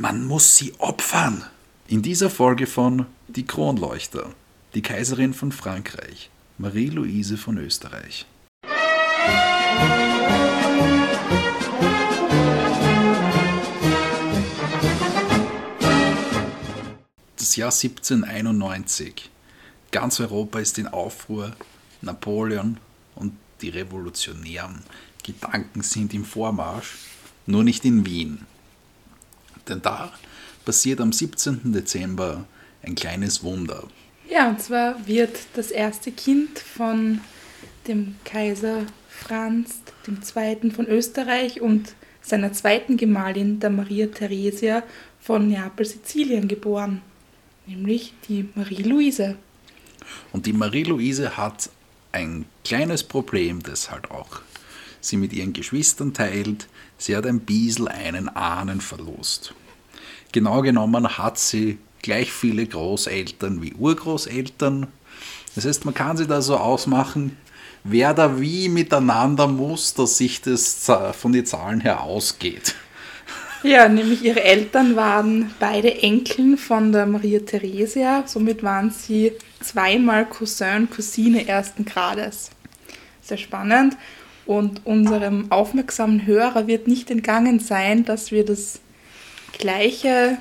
Man muss sie opfern. In dieser Folge von Die Kronleuchter, die Kaiserin von Frankreich, Marie-Louise von Österreich. Das Jahr 1791. Ganz Europa ist in Aufruhr. Napoleon und die revolutionären Gedanken sind im Vormarsch, nur nicht in Wien. Denn da passiert am 17. Dezember ein kleines Wunder. Ja, und zwar wird das erste Kind von dem Kaiser Franz II. von Österreich und seiner zweiten Gemahlin, der Maria Theresia von Neapel, Sizilien geboren, nämlich die Marie-Louise. Und die Marie-Louise hat ein kleines Problem, das halt auch sie mit ihren Geschwistern teilt. Sie hat ein bisschen einen Ahnenverlust. Genau genommen hat sie gleich viele Großeltern wie Urgroßeltern. Das heißt, man kann sich da so ausmachen, wer da wie miteinander muss, dass sich das von den Zahlen her ausgeht. Ja, nämlich ihre Eltern waren beide Enkeln von der Maria Theresia, somit waren sie zweimal Cousin Cousine ersten Grades. Sehr spannend. Und unserem aufmerksamen Hörer wird nicht entgangen sein, dass wir das gleiche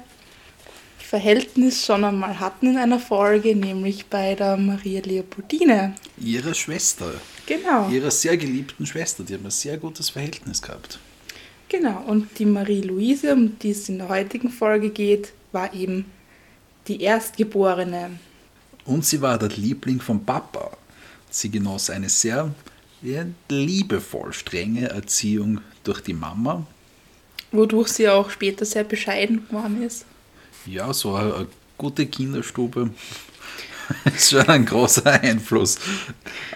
Verhältnis schon einmal hatten in einer Folge, nämlich bei der Maria Leopoldine. Ihre Schwester. Genau. Ihrer sehr geliebten Schwester. Die haben ein sehr gutes Verhältnis gehabt. Genau, und die Marie-Louise, um die es in der heutigen Folge geht, war eben die Erstgeborene. Und sie war der Liebling von Papa. Sie genoss eine sehr ja, liebevoll strenge Erziehung durch die Mama. Wodurch sie auch später sehr bescheiden geworden ist. Ja, so eine, eine gute Kinderstube ist schon ein großer Einfluss.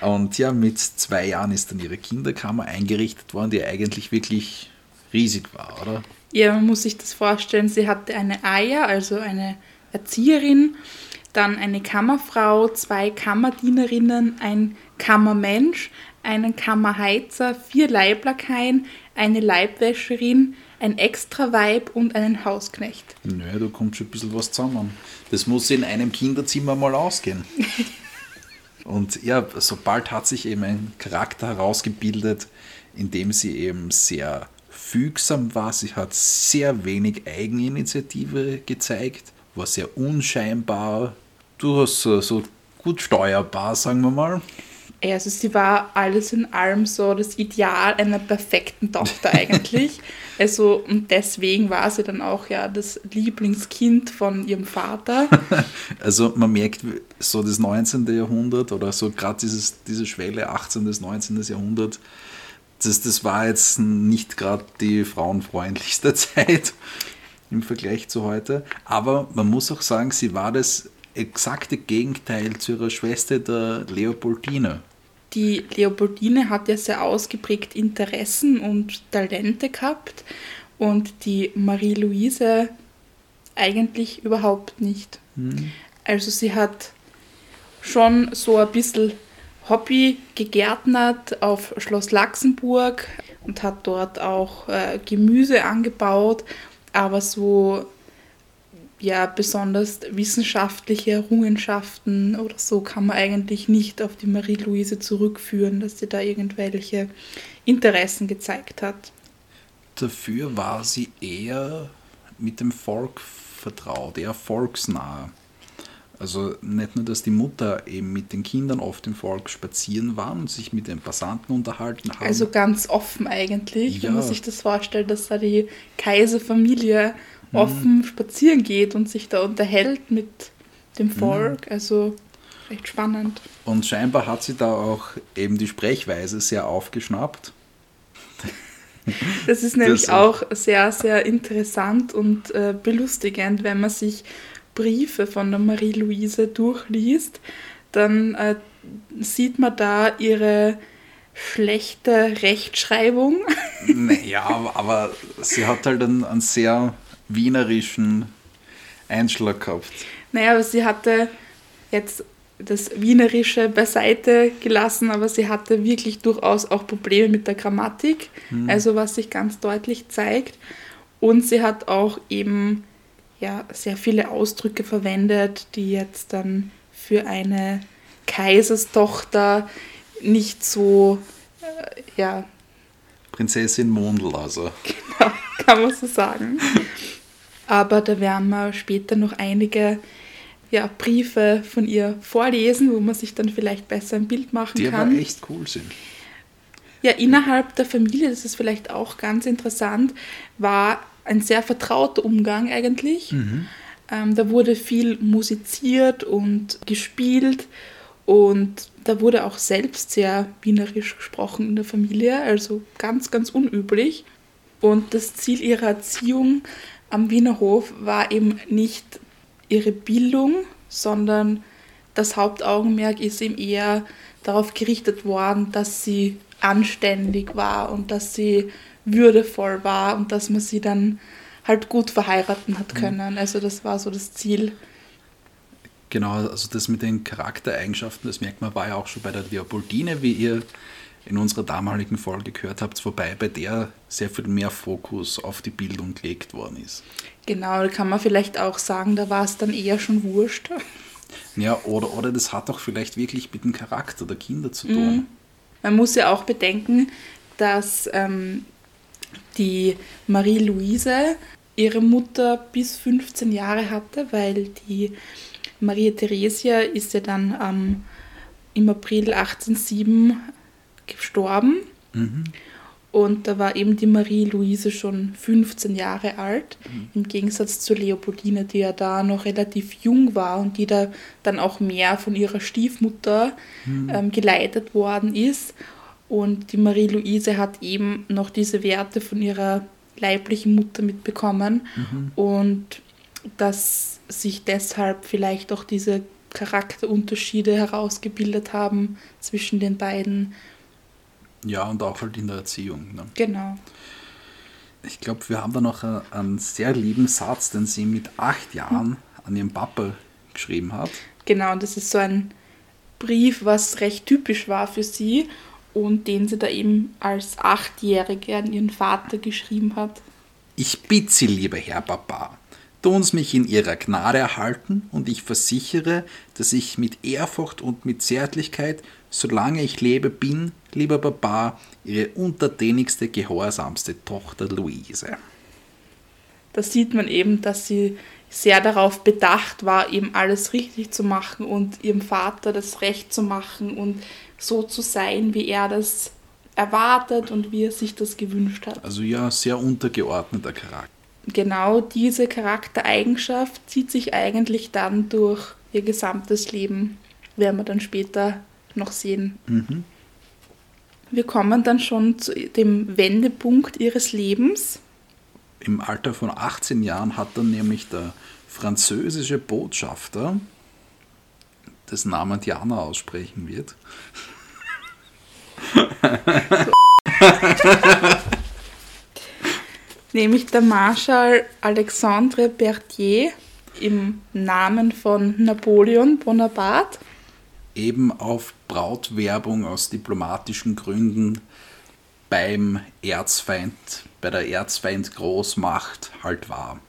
Und ja, mit zwei Jahren ist dann ihre Kinderkammer eingerichtet worden, die eigentlich wirklich riesig war, oder? Ja, man muss sich das vorstellen. Sie hatte eine Eier, also eine Erzieherin, dann eine Kammerfrau, zwei Kammerdienerinnen, ein Kammermensch, einen Kammerheizer, vier Leiblackeien, eine Leibwäscherin, ein Extraweib und einen Hausknecht. Naja, da kommt schon ein bisschen was zusammen. Das muss in einem Kinderzimmer mal ausgehen. und ja, sobald hat sich eben ein Charakter herausgebildet, in dem sie eben sehr fügsam war. Sie hat sehr wenig Eigeninitiative gezeigt, war sehr unscheinbar, durchaus so gut steuerbar, sagen wir mal. Also sie war alles in allem so das Ideal einer perfekten Tochter eigentlich. also und deswegen war sie dann auch ja das Lieblingskind von ihrem Vater. also man merkt so das 19. Jahrhundert oder so gerade diese Schwelle 18. bis 19. Jahrhundert, das, das war jetzt nicht gerade die frauenfreundlichste Zeit im Vergleich zu heute. Aber man muss auch sagen, sie war das exakte Gegenteil zu ihrer Schwester, der Leopoldine. Die Leopoldine hat ja sehr ausgeprägt Interessen und Talente gehabt und die Marie-Louise eigentlich überhaupt nicht. Mhm. Also sie hat schon so ein bisschen Hobby gegärtnert auf Schloss Laxenburg und hat dort auch äh, Gemüse angebaut, aber so ja besonders wissenschaftliche Errungenschaften oder so kann man eigentlich nicht auf die Marie-Louise zurückführen, dass sie da irgendwelche Interessen gezeigt hat. Dafür war sie eher mit dem Volk vertraut, eher volksnah. Also nicht nur, dass die Mutter eben mit den Kindern oft im Volk spazieren war und sich mit den Passanten unterhalten haben. Also ganz offen eigentlich, ja. wenn man sich das vorstellt, dass da die Kaiserfamilie. Offen spazieren geht und sich da unterhält mit dem mhm. Volk. Mhm. Also recht spannend. Und scheinbar hat sie da auch eben die Sprechweise sehr aufgeschnappt. Das ist nämlich das, auch sehr, sehr interessant und äh, belustigend, wenn man sich Briefe von der Marie-Louise durchliest, dann äh, sieht man da ihre schlechte Rechtschreibung. Naja, aber, aber sie hat halt einen, einen sehr wienerischen Einschlag gehabt. Naja, aber sie hatte jetzt das Wienerische beiseite gelassen, aber sie hatte wirklich durchaus auch Probleme mit der Grammatik, hm. also was sich ganz deutlich zeigt. Und sie hat auch eben ja, sehr viele Ausdrücke verwendet, die jetzt dann für eine Kaiserstochter nicht so, äh, ja. Prinzessin Mondel, also. Genau, kann man so sagen. Aber da werden wir später noch einige ja, Briefe von ihr vorlesen, wo man sich dann vielleicht besser ein Bild machen die kann. Die aber echt cool sind. Ja, innerhalb der Familie, das ist vielleicht auch ganz interessant, war ein sehr vertrauter Umgang eigentlich. Mhm. Ähm, da wurde viel musiziert und gespielt und da wurde auch selbst sehr wienerisch gesprochen in der Familie, also ganz, ganz unüblich. Und das Ziel ihrer Erziehung am Wiener Hof war eben nicht ihre Bildung, sondern das Hauptaugenmerk ist eben eher darauf gerichtet worden, dass sie anständig war und dass sie würdevoll war und dass man sie dann halt gut verheiraten hat mhm. können. Also das war so das Ziel. Genau, also das mit den Charaktereigenschaften, das merkt man, war ja auch schon bei der Leopoldine, wie ihr in unserer damaligen Folge gehört habt, wobei bei der sehr viel mehr Fokus auf die Bildung gelegt worden ist. Genau, da kann man vielleicht auch sagen, da war es dann eher schon wurscht. Ja, oder, oder das hat auch vielleicht wirklich mit dem Charakter der Kinder zu tun. Mhm. Man muss ja auch bedenken, dass ähm, die Marie-Louise ihre Mutter bis 15 Jahre hatte, weil die Maria Theresia ist ja dann ähm, im April 1807 gestorben. Mhm. Und da war eben die Marie-Louise schon 15 Jahre alt, mhm. im Gegensatz zur Leopoldine, die ja da noch relativ jung war und die da dann auch mehr von ihrer Stiefmutter mhm. ähm, geleitet worden ist. Und die Marie-Louise hat eben noch diese Werte von ihrer leiblichen Mutter mitbekommen mhm. und dass sich deshalb vielleicht auch diese Charakterunterschiede herausgebildet haben zwischen den beiden ja, und auch halt in der Erziehung. Ne? Genau. Ich glaube, wir haben da noch einen sehr lieben Satz, den sie mit acht Jahren an ihren Papa geschrieben hat. Genau, und das ist so ein Brief, was recht typisch war für sie und den sie da eben als Achtjährige an ihren Vater geschrieben hat. Ich bitte Sie, lieber Herr Papa, tun's mich in Ihrer Gnade erhalten und ich versichere, dass ich mit Ehrfurcht und mit Zärtlichkeit, solange ich lebe, bin, lieber Papa, Ihre untertänigste, gehorsamste Tochter Luise. Da sieht man eben, dass sie sehr darauf bedacht war, eben alles richtig zu machen und ihrem Vater das Recht zu machen und so zu sein, wie er das erwartet und wie er sich das gewünscht hat. Also ja, sehr untergeordneter Charakter. Genau diese Charaktereigenschaft zieht sich eigentlich dann durch ihr gesamtes Leben, werden wir dann später noch sehen. Mhm. Wir kommen dann schon zu dem Wendepunkt ihres Lebens. Im Alter von 18 Jahren hat dann nämlich der französische Botschafter, dessen Namen Diana aussprechen wird, Nämlich der Marschall Alexandre Berthier im Namen von Napoleon Bonaparte eben auf Brautwerbung aus diplomatischen Gründen beim Erzfeind, bei der Erzfeind-Großmacht halt war.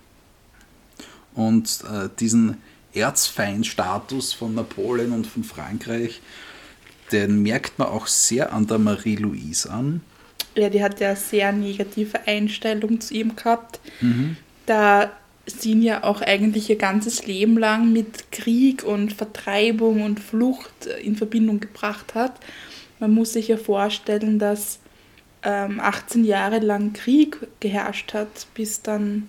Und äh, diesen Erzfeindstatus von Napoleon und von Frankreich, den merkt man auch sehr an der Marie-Louise an. Ja, die hat ja eine sehr negative Einstellung zu ihm gehabt. Mhm. Da ihn ja auch eigentlich ihr ganzes Leben lang mit Krieg und Vertreibung und Flucht in Verbindung gebracht hat. Man muss sich ja vorstellen, dass ähm, 18 Jahre lang Krieg geherrscht hat, bis dann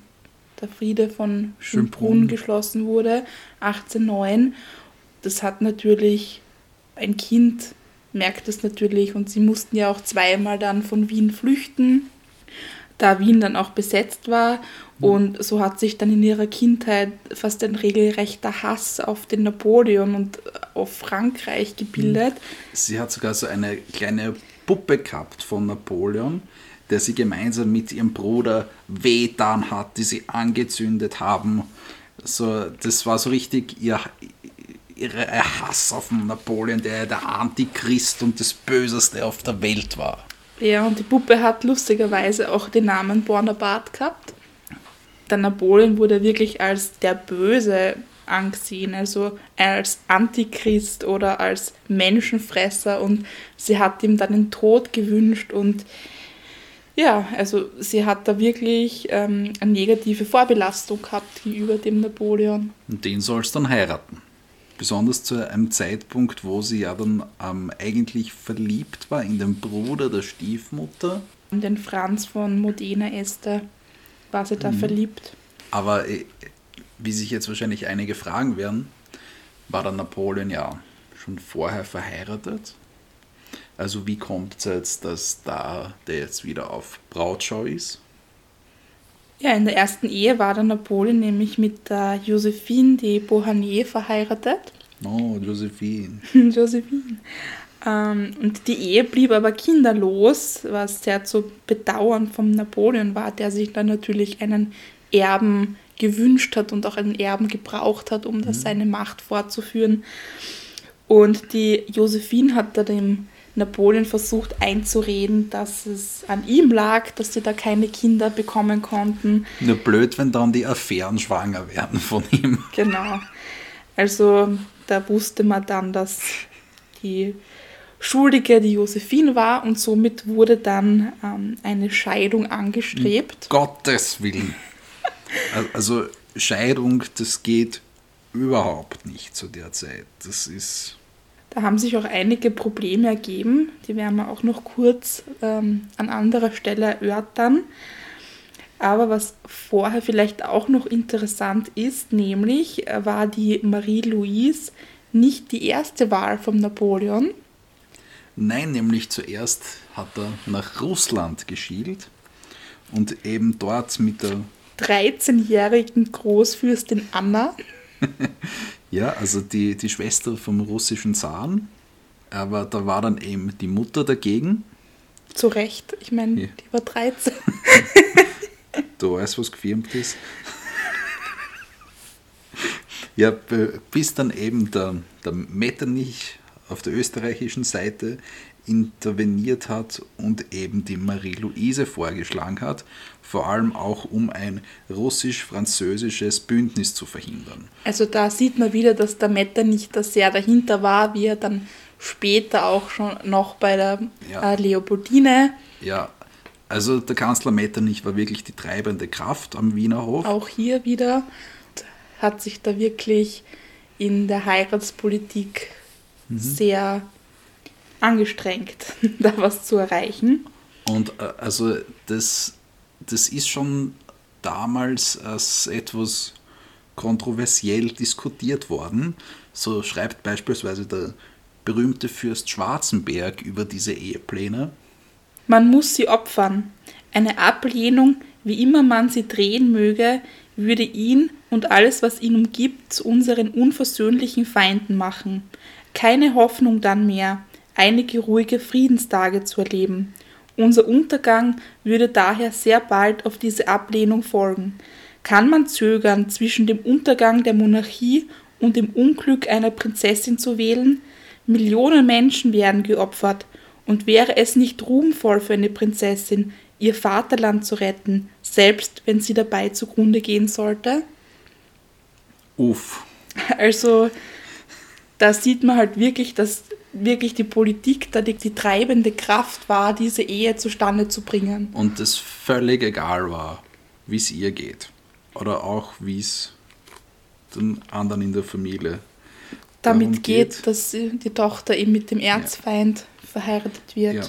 der Friede von Schönbrunn geschlossen wurde, 1809. Das hat natürlich ein Kind merkt das natürlich und sie mussten ja auch zweimal dann von Wien flüchten da Wien dann auch besetzt war. Und so hat sich dann in ihrer Kindheit fast ein regelrechter Hass auf den Napoleon und auf Frankreich gebildet. Sie hat sogar so eine kleine Puppe gehabt von Napoleon, der sie gemeinsam mit ihrem Bruder wehtan hat, die sie angezündet haben. So, das war so richtig ihr, ihre Hass auf Napoleon, der der Antichrist und das Böseste auf der Welt war. Ja, und die Puppe hat lustigerweise auch den Namen Bonaparte gehabt. der Napoleon wurde wirklich als der Böse angesehen, also als Antichrist oder als Menschenfresser und sie hat ihm dann den Tod gewünscht und ja, also sie hat da wirklich ähm, eine negative Vorbelastung gehabt gegenüber dem Napoleon. Und den soll es dann heiraten. Besonders zu einem Zeitpunkt, wo sie ja dann ähm, eigentlich verliebt war in den Bruder der Stiefmutter. Den Franz von Modena Esther war sie da mhm. verliebt. Aber äh, wie sich jetzt wahrscheinlich einige fragen werden, war der Napoleon ja schon vorher verheiratet. Also wie kommt es jetzt, dass da der jetzt wieder auf Brautschau ist? Ja, in der ersten Ehe war der Napoleon nämlich mit der Josephine de Beauharnais verheiratet. Oh, Josephine. Josephine. Ähm, und die Ehe blieb aber kinderlos, was sehr zu bedauern vom Napoleon war, der sich dann natürlich einen Erben gewünscht hat und auch einen Erben gebraucht hat, um das mhm. seine Macht fortzuführen. Und die Josephine hat da dem Napoleon versucht einzureden, dass es an ihm lag, dass sie da keine Kinder bekommen konnten. Nur blöd, wenn dann die Affären schwanger werden von ihm. Genau. Also da wusste man dann, dass die Schuldige die Josephine war und somit wurde dann ähm, eine Scheidung angestrebt. Um Gottes Willen. Also Scheidung, das geht überhaupt nicht zu der Zeit. Das ist. Da haben sich auch einige Probleme ergeben, die werden wir auch noch kurz ähm, an anderer Stelle erörtern. Aber was vorher vielleicht auch noch interessant ist, nämlich äh, war die Marie-Louise nicht die erste Wahl von Napoleon. Nein, nämlich zuerst hat er nach Russland geschielt und eben dort mit der 13-jährigen Großfürstin Anna. ja, also die, die Schwester vom russischen Zaren. Aber da war dann eben die Mutter dagegen. Zu Recht, ich meine, ja. die war 13. du weißt, was gefilmt ist. ja, bis dann eben der, der Metternich auf der österreichischen Seite interveniert hat und eben die Marie-Louise vorgeschlagen hat, vor allem auch um ein russisch-französisches Bündnis zu verhindern. Also da sieht man wieder, dass der Metter nicht da sehr dahinter war, wie er dann später auch schon noch bei der ja. äh, Leopoldine. Ja, also der Kanzler Metternich war wirklich die treibende Kraft am Wiener Hof. Auch hier wieder hat sich da wirklich in der Heiratspolitik mhm. sehr angestrengt, da was zu erreichen. Und äh, also das, das ist schon damals als etwas kontroversiell diskutiert worden. So schreibt beispielsweise der berühmte Fürst Schwarzenberg über diese Ehepläne. Man muss sie opfern. Eine Ablehnung, wie immer man sie drehen möge, würde ihn und alles, was ihn umgibt, zu unseren unversöhnlichen Feinden machen. Keine Hoffnung dann mehr, einige ruhige Friedenstage zu erleben. Unser Untergang würde daher sehr bald auf diese Ablehnung folgen. Kann man zögern, zwischen dem Untergang der Monarchie und dem Unglück einer Prinzessin zu wählen? Millionen Menschen werden geopfert, und wäre es nicht ruhmvoll für eine Prinzessin, ihr Vaterland zu retten, selbst wenn sie dabei zugrunde gehen sollte? Uff. Also, da sieht man halt wirklich, dass wirklich die Politik da die, die treibende Kraft war, diese Ehe zustande zu bringen. Und es völlig egal war, wie es ihr geht. Oder auch, wie es den anderen in der Familie damit geht, geht, dass die Tochter eben mit dem Erzfeind ja. verheiratet wird. Ja.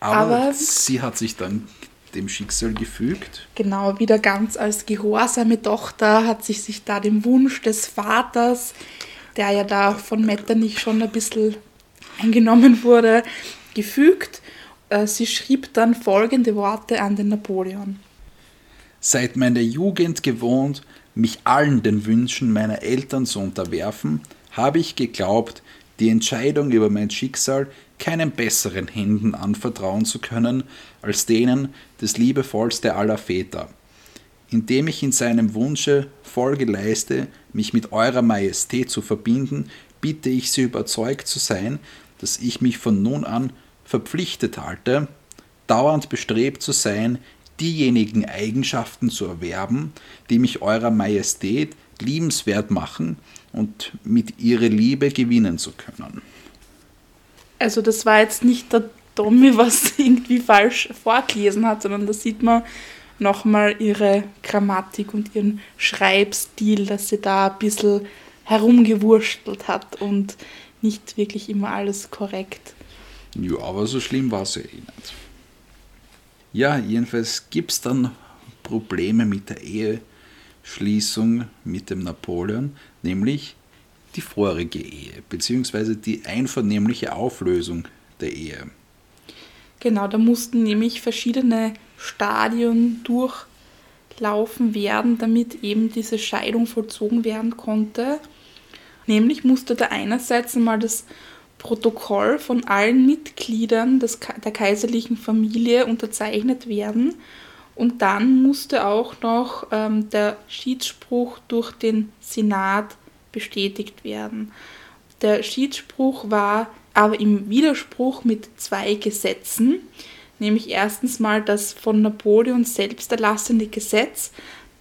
Aber, Aber, sie hat sich dann dem Schicksal gefügt. Genau, wieder ganz als gehorsame Tochter hat sich sich da dem Wunsch des Vaters, der ja da von Metternich schon ein bisschen eingenommen wurde, gefügt. Äh, sie schrieb dann folgende Worte an den Napoleon. Seit meiner Jugend gewohnt, mich allen den Wünschen meiner Eltern zu unterwerfen, habe ich geglaubt, die Entscheidung über mein Schicksal keinen besseren Händen anvertrauen zu können als denen des liebevollste aller Väter. Indem ich in seinem Wunsche Folge leiste, mich mit eurer Majestät zu verbinden, bitte ich Sie überzeugt zu sein, dass ich mich von nun an verpflichtet halte, dauernd bestrebt zu sein, diejenigen Eigenschaften zu erwerben, die mich eurer Majestät liebenswert machen und mit ihrer Liebe gewinnen zu können. Also das war jetzt nicht der Tommy, was irgendwie falsch vorgelesen hat, sondern da sieht man nochmal ihre Grammatik und ihren Schreibstil, dass sie da ein bisschen herumgewurschtelt hat und nicht wirklich immer alles korrekt. Ja, aber so schlimm war es ja eh nicht. Ja, jedenfalls gibt es dann Probleme mit der Eheschließung mit dem Napoleon, nämlich die vorige Ehe, beziehungsweise die einvernehmliche Auflösung der Ehe. Genau, da mussten nämlich verschiedene Stadien durchlaufen werden, damit eben diese Scheidung vollzogen werden konnte. Nämlich musste da einerseits einmal das Protokoll von allen Mitgliedern des, der kaiserlichen Familie unterzeichnet werden und dann musste auch noch ähm, der Schiedsspruch durch den Senat bestätigt werden. Der Schiedsspruch war aber im Widerspruch mit zwei Gesetzen, nämlich erstens mal das von Napoleon selbst erlassene Gesetz,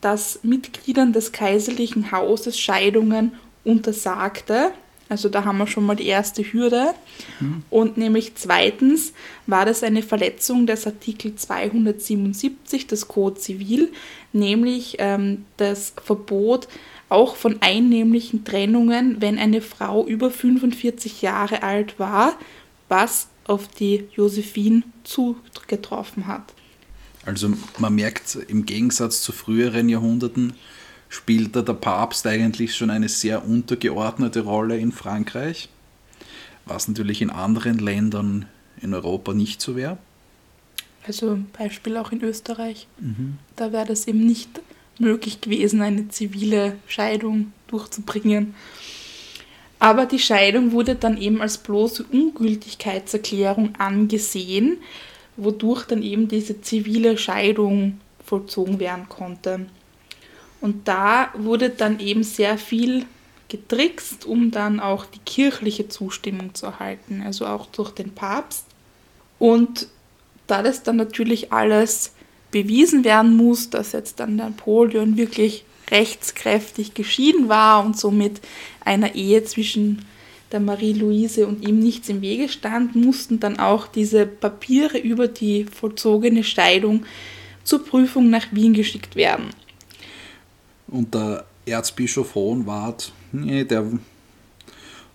das Mitgliedern des kaiserlichen Hauses Scheidungen untersagte also da haben wir schon mal die erste Hürde. Mhm. Und nämlich zweitens war das eine Verletzung des Artikel 277 des Code Zivil, nämlich ähm, das Verbot auch von einnehmlichen Trennungen, wenn eine Frau über 45 Jahre alt war, was auf die Josephine zugetroffen hat. Also man merkt im Gegensatz zu früheren Jahrhunderten, spielt da der Papst eigentlich schon eine sehr untergeordnete Rolle in Frankreich, was natürlich in anderen Ländern in Europa nicht so wäre. Also Beispiel auch in Österreich. Mhm. Da wäre das eben nicht möglich gewesen, eine zivile Scheidung durchzubringen. Aber die Scheidung wurde dann eben als bloße Ungültigkeitserklärung angesehen, wodurch dann eben diese zivile Scheidung vollzogen werden konnte. Und da wurde dann eben sehr viel getrickst, um dann auch die kirchliche Zustimmung zu erhalten, also auch durch den Papst. Und da das dann natürlich alles bewiesen werden muss, dass jetzt dann Napoleon wirklich rechtskräftig geschieden war und somit einer Ehe zwischen der Marie-Louise und ihm nichts im Wege stand, mussten dann auch diese Papiere über die vollzogene Scheidung zur Prüfung nach Wien geschickt werden. Und der Erzbischof Hohenwart, nee, der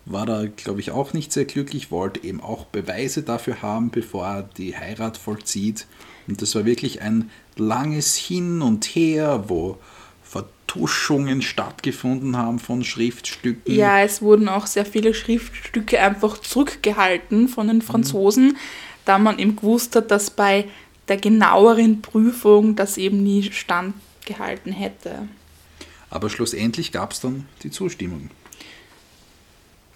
war da, glaube ich, auch nicht sehr glücklich, wollte eben auch Beweise dafür haben, bevor er die Heirat vollzieht. Und das war wirklich ein langes Hin und Her, wo Vertuschungen stattgefunden haben von Schriftstücken. Ja, es wurden auch sehr viele Schriftstücke einfach zurückgehalten von den Franzosen, mhm. da man eben gewusst hat, dass bei der genaueren Prüfung das eben nie standgehalten hätte. Aber schlussendlich gab es dann die Zustimmung.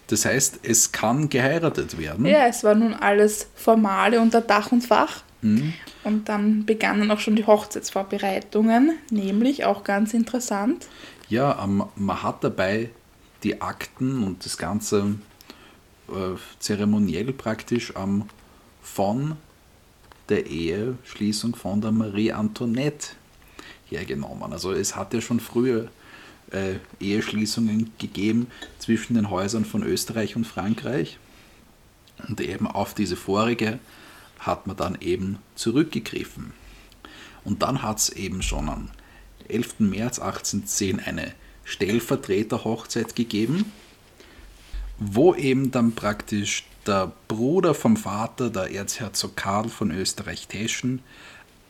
Das heißt, es kann geheiratet werden. Ja, es war nun alles Formale unter Dach und Fach. Mhm. Und dann begannen auch schon die Hochzeitsvorbereitungen, nämlich auch ganz interessant. Ja, man hat dabei die Akten und das ganze äh, zeremoniell praktisch ähm, von der Eheschließung von der Marie Antoinette hergenommen. Also es hat ja schon früher äh, Eheschließungen gegeben zwischen den Häusern von Österreich und Frankreich. Und eben auf diese vorige hat man dann eben zurückgegriffen. Und dann hat es eben schon am 11. März 1810 eine Stellvertreterhochzeit gegeben, wo eben dann praktisch der Bruder vom Vater, der Erzherzog Karl von Österreich-Teschen,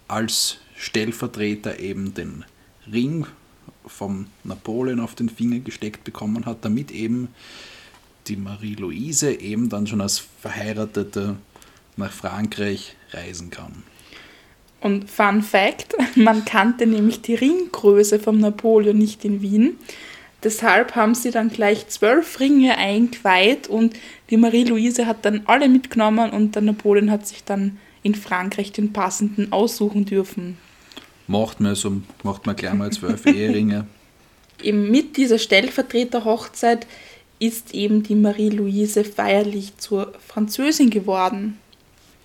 als Stellvertreter eben den Ring vom Napoleon auf den Finger gesteckt bekommen hat, damit eben die Marie-Louise eben dann schon als Verheiratete nach Frankreich reisen kann. Und Fun Fact: Man kannte nämlich die Ringgröße vom Napoleon nicht in Wien. Deshalb haben sie dann gleich zwölf Ringe eingeweiht und die Marie-Louise hat dann alle mitgenommen und der Napoleon hat sich dann in Frankreich den passenden aussuchen dürfen. Macht man so, macht man gleich mal zwölf Eheringe. Eben mit dieser Stellvertreterhochzeit ist eben die Marie-Louise feierlich zur Französin geworden.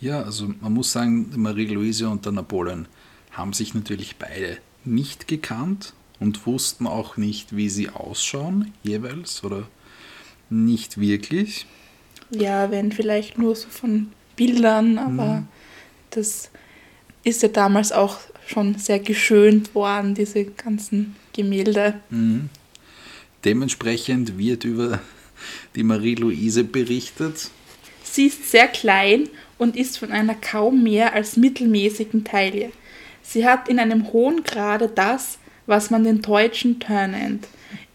Ja, also man muss sagen, Marie-Louise und der Napoleon haben sich natürlich beide nicht gekannt und wussten auch nicht, wie sie ausschauen jeweils oder nicht wirklich. Ja, wenn vielleicht nur so von Bildern, aber mhm. das ist ja damals auch schon sehr geschönt worden, diese ganzen Gemälde. Mhm. Dementsprechend wird über die Marie-Louise berichtet. Sie ist sehr klein und ist von einer kaum mehr als mittelmäßigen Taille. Sie hat in einem hohen Grade das, was man den deutschen Turn nennt.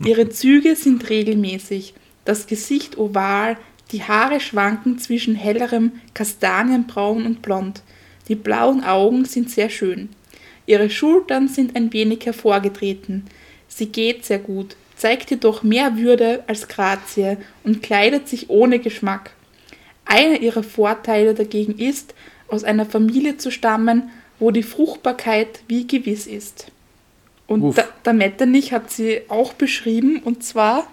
Ihre Züge sind regelmäßig, das Gesicht oval, die Haare schwanken zwischen hellerem Kastanienbraun und Blond. Die blauen Augen sind sehr schön. Ihre Schultern sind ein wenig hervorgetreten. Sie geht sehr gut, zeigt jedoch mehr Würde als Grazie und kleidet sich ohne Geschmack. Einer ihrer Vorteile dagegen ist, aus einer Familie zu stammen, wo die Fruchtbarkeit wie gewiss ist. Und der, der Metternich hat sie auch beschrieben, und zwar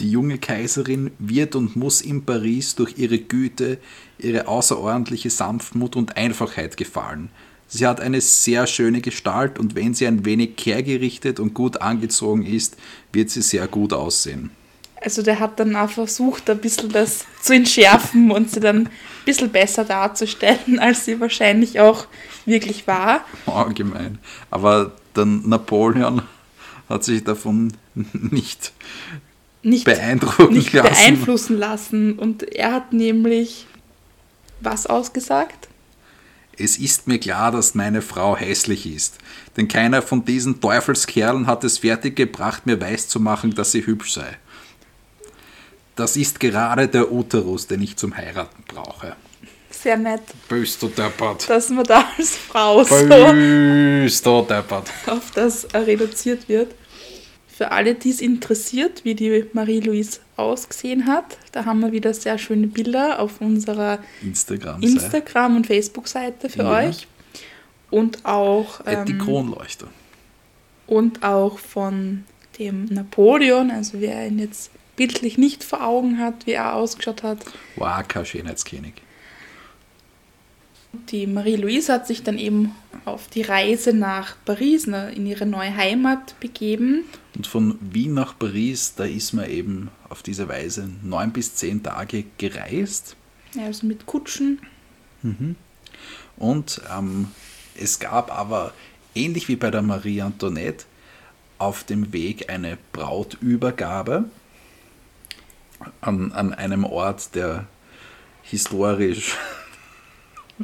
die junge Kaiserin wird und muss in Paris durch ihre Güte, ihre außerordentliche Sanftmut und Einfachheit gefallen. Sie hat eine sehr schöne Gestalt und wenn sie ein wenig kehrgerichtet und gut angezogen ist, wird sie sehr gut aussehen. Also der hat dann auch versucht, ein bisschen das zu entschärfen und sie dann ein bisschen besser darzustellen, als sie wahrscheinlich auch wirklich war. Allgemein. Aber dann Napoleon hat sich davon nicht nicht, beeindrucken nicht lassen. beeinflussen lassen. Und er hat nämlich was ausgesagt? Es ist mir klar, dass meine Frau hässlich ist, denn keiner von diesen Teufelskerlen hat es fertiggebracht, mir weiszumachen, dass sie hübsch sei. Das ist gerade der Uterus, den ich zum Heiraten brauche. Sehr nett. Böst du deppert. Dass man da als Frau Böst so deppert. auf das reduziert wird. Für alle, die es interessiert, wie die Marie-Louise ausgesehen hat, da haben wir wieder sehr schöne Bilder auf unserer Instagram, Instagram und Facebook-Seite für ja. euch. Und auch. Ähm, die Kronleuchter. Und auch von dem Napoleon, also wer ihn jetzt bildlich nicht vor Augen hat, wie er ausgeschaut hat. Wow, kein Schönheitskönig. Die Marie-Louise hat sich dann eben auf die Reise nach Paris, in ihre neue Heimat begeben. Und von Wien nach Paris, da ist man eben auf diese Weise neun bis zehn Tage gereist. Ja, also mit Kutschen. Mhm. Und ähm, es gab aber, ähnlich wie bei der Marie Antoinette, auf dem Weg eine Brautübergabe an, an einem Ort, der historisch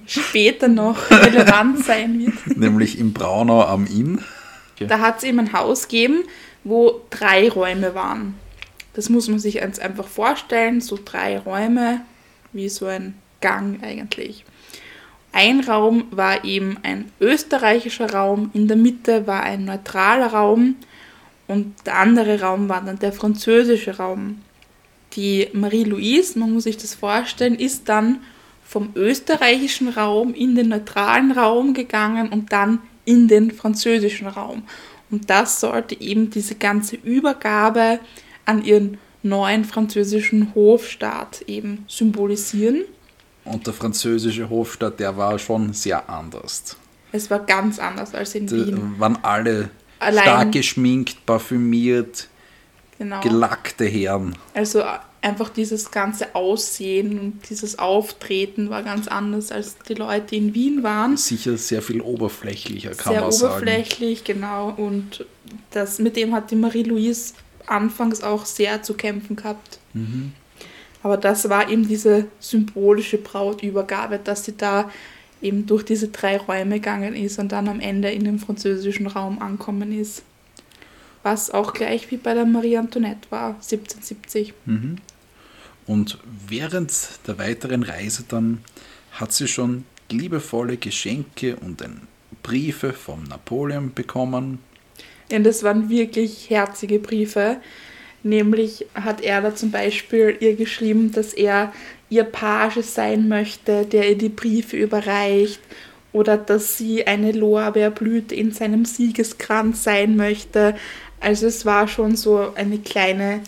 später noch relevant sein wird. Nämlich im Braunau am Inn. Da hat es eben ein Haus gegeben, wo drei Räume waren. Das muss man sich jetzt einfach vorstellen, so drei Räume, wie so ein Gang eigentlich. Ein Raum war eben ein österreichischer Raum, in der Mitte war ein neutraler Raum und der andere Raum war dann der französische Raum. Die Marie-Louise, man muss sich das vorstellen, ist dann vom österreichischen Raum in den neutralen Raum gegangen und dann in den französischen Raum. Und das sollte eben diese ganze Übergabe an ihren neuen französischen Hofstaat eben symbolisieren. Und der französische Hofstaat, der war schon sehr anders. Es war ganz anders als in Die Wien. waren alle Allein, stark geschminkt, parfümiert, genau. gelackte Herren. Also einfach dieses ganze Aussehen und dieses Auftreten war ganz anders, als die Leute in Wien waren. Sicher sehr viel oberflächlicher, kann sehr man sagen. Sehr oberflächlich, genau. Und das, mit dem hat die Marie-Louise anfangs auch sehr zu kämpfen gehabt. Mhm. Aber das war eben diese symbolische Brautübergabe, dass sie da eben durch diese drei Räume gegangen ist und dann am Ende in den französischen Raum ankommen ist. Was auch gleich wie bei der Marie Antoinette war, 1770. Mhm. Und während der weiteren Reise dann hat sie schon liebevolle Geschenke und Briefe vom Napoleon bekommen. Ja, das waren wirklich herzige Briefe. Nämlich hat er da zum Beispiel ihr geschrieben, dass er ihr Page sein möchte, der ihr die Briefe überreicht. Oder dass sie eine Lorbeerblüte in seinem Siegeskranz sein möchte. Also es war schon so eine kleine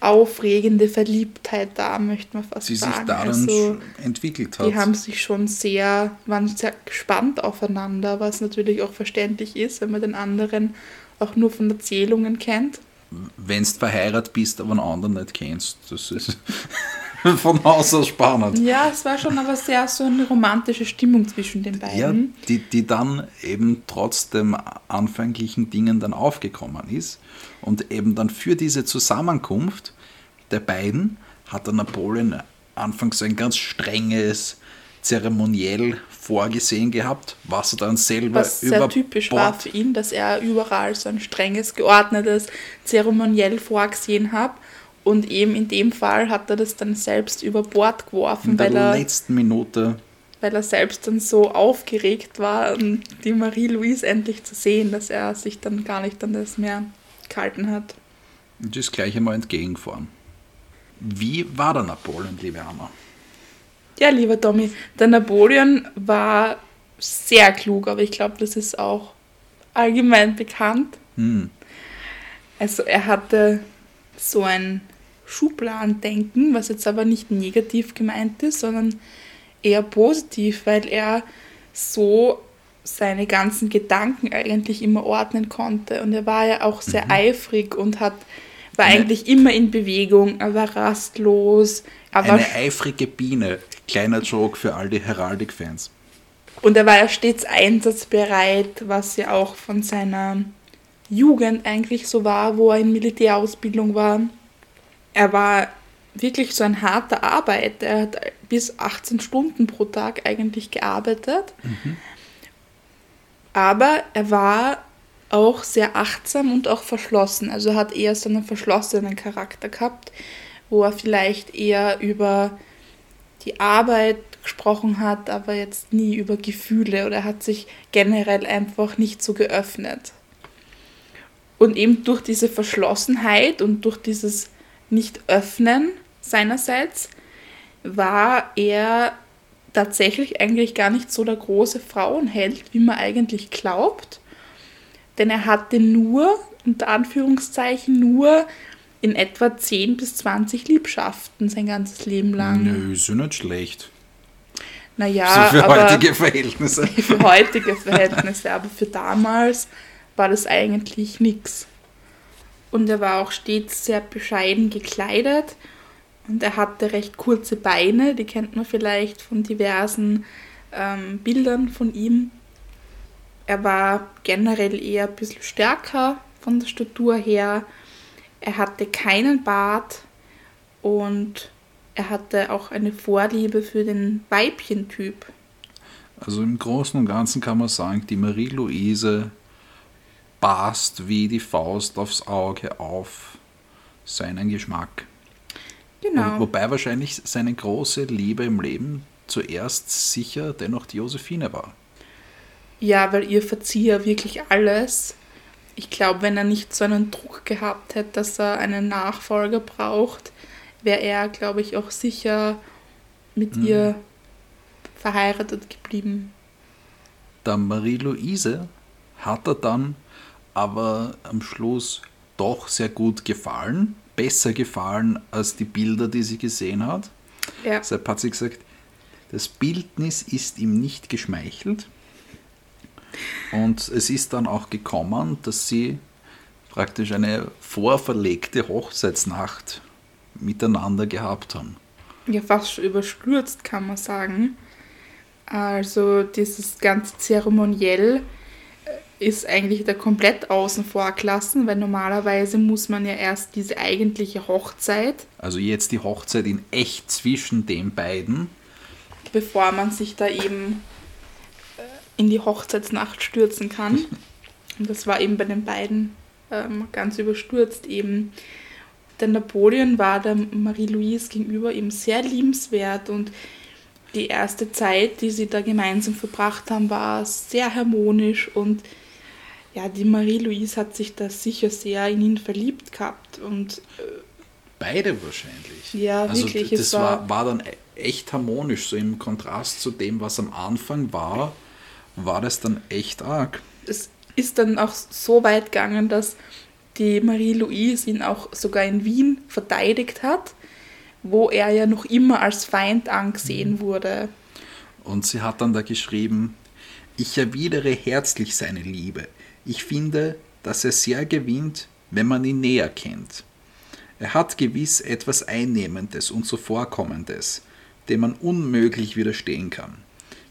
aufregende Verliebtheit da, möchte man fast Sie sagen. sich daran also, entwickelt hat. die haben sich schon sehr, waren sehr gespannt aufeinander, was natürlich auch verständlich ist, wenn man den anderen auch nur von Erzählungen kennt. Wenn du verheiratet bist, aber einen anderen nicht kennst. Das ist von Haus aus spannend. Ja, es war schon aber sehr so eine romantische Stimmung zwischen den Ja, beiden. die, die dann eben trotz dem anfänglichen Dingen dann aufgekommen ist. Und eben dann für diese Zusammenkunft der beiden hat der Napoleon anfangs so ein ganz strenges Zeremoniell vorgesehen gehabt, was er dann selber Was sehr typisch war Bord- für ihn, dass er überall so ein strenges, geordnetes Zeremoniell vorgesehen hat. Und eben in dem Fall hat er das dann selbst über Bord geworfen, in der weil er, letzten Minute weil er selbst dann so aufgeregt war, die Marie-Louise endlich zu sehen, dass er sich dann gar nicht an das mehr gehalten hat. das gleiche mal entgegenfahren. Wie war der Napoleon, liebe Anna? Ja, lieber Tommy, der Napoleon war sehr klug, aber ich glaube, das ist auch allgemein bekannt. Hm. Also er hatte so ein Schubladendenken, was jetzt aber nicht negativ gemeint ist, sondern eher positiv, weil er so seine ganzen Gedanken eigentlich immer ordnen konnte. Und er war ja auch sehr eifrig und hat, war Eine- eigentlich immer in Bewegung, er war rastlos, er war Eine eifrige Biene. Kleiner Joke für all die Heraldik-Fans. Und er war ja stets einsatzbereit, was ja auch von seiner Jugend eigentlich so war, wo er in Militärausbildung war. Er war wirklich so ein harter Arbeiter. Er hat bis 18 Stunden pro Tag eigentlich gearbeitet. Aber er war auch sehr achtsam und auch verschlossen. Also er hat eher so einen verschlossenen Charakter gehabt, wo er vielleicht eher über die Arbeit gesprochen hat, aber jetzt nie über Gefühle oder er hat sich generell einfach nicht so geöffnet. Und eben durch diese Verschlossenheit und durch dieses Nicht-Öffnen seinerseits war er tatsächlich eigentlich gar nicht so der große Frauenheld, wie man eigentlich glaubt. Denn er hatte nur, unter Anführungszeichen, nur in etwa 10 bis 20 Liebschaften sein ganzes Leben lang. Nö, ist ja nicht schlecht. Naja, so für aber heutige Verhältnisse. für heutige Verhältnisse, aber für damals war das eigentlich nichts. Und er war auch stets sehr bescheiden gekleidet und er hatte recht kurze Beine, die kennt man vielleicht von diversen ähm, Bildern von ihm. Er war generell eher ein bisschen stärker von der Statur her. Er hatte keinen Bart und er hatte auch eine Vorliebe für den Weibchentyp. Also im Großen und Ganzen kann man sagen, die Marie-Louise passt wie die Faust aufs Auge auf seinen Geschmack. Genau. Wo- Wobei wahrscheinlich seine große Liebe im Leben zuerst sicher dennoch die Josephine war. Ja, weil ihr verzieht er wirklich alles. Ich glaube, wenn er nicht so einen Druck gehabt hätte, dass er einen Nachfolger braucht, wäre er, glaube ich, auch sicher mit Mhm. ihr verheiratet geblieben. Der Marie-Louise hat er dann aber am Schluss doch sehr gut gefallen. Besser gefallen als die Bilder, die sie gesehen hat. Ja, Deshalb hat sie gesagt, das Bildnis ist ihm nicht geschmeichelt. Und es ist dann auch gekommen, dass sie praktisch eine vorverlegte Hochzeitsnacht miteinander gehabt haben. ja fast überstürzt, kann man sagen. Also dieses ganze Zeremoniell ist eigentlich da komplett außen vor gelassen, weil normalerweise muss man ja erst diese eigentliche Hochzeit Also jetzt die Hochzeit in echt zwischen den beiden. bevor man sich da eben äh, in die Hochzeitsnacht stürzen kann. Und das war eben bei den beiden ähm, ganz überstürzt eben. Der Napoleon war der Marie-Louise gegenüber eben sehr liebenswert und die erste Zeit, die sie da gemeinsam verbracht haben, war sehr harmonisch und ja, die Marie-Louise hat sich da sicher sehr in ihn verliebt gehabt und Beide wahrscheinlich. Ja, also wirklich, Das war, war- dann e- echt harmonisch, so im Kontrast zu dem, was am Anfang war, war das dann echt arg. es ist dann auch so weit gegangen, dass die Marie-Louise ihn auch sogar in Wien verteidigt hat, wo er ja noch immer als Feind angesehen wurde. Und sie hat dann da geschrieben, ich erwidere herzlich seine Liebe. Ich finde, dass er sehr gewinnt, wenn man ihn näher kennt. Er hat gewiss etwas Einnehmendes und Zuvorkommendes, dem man unmöglich widerstehen kann.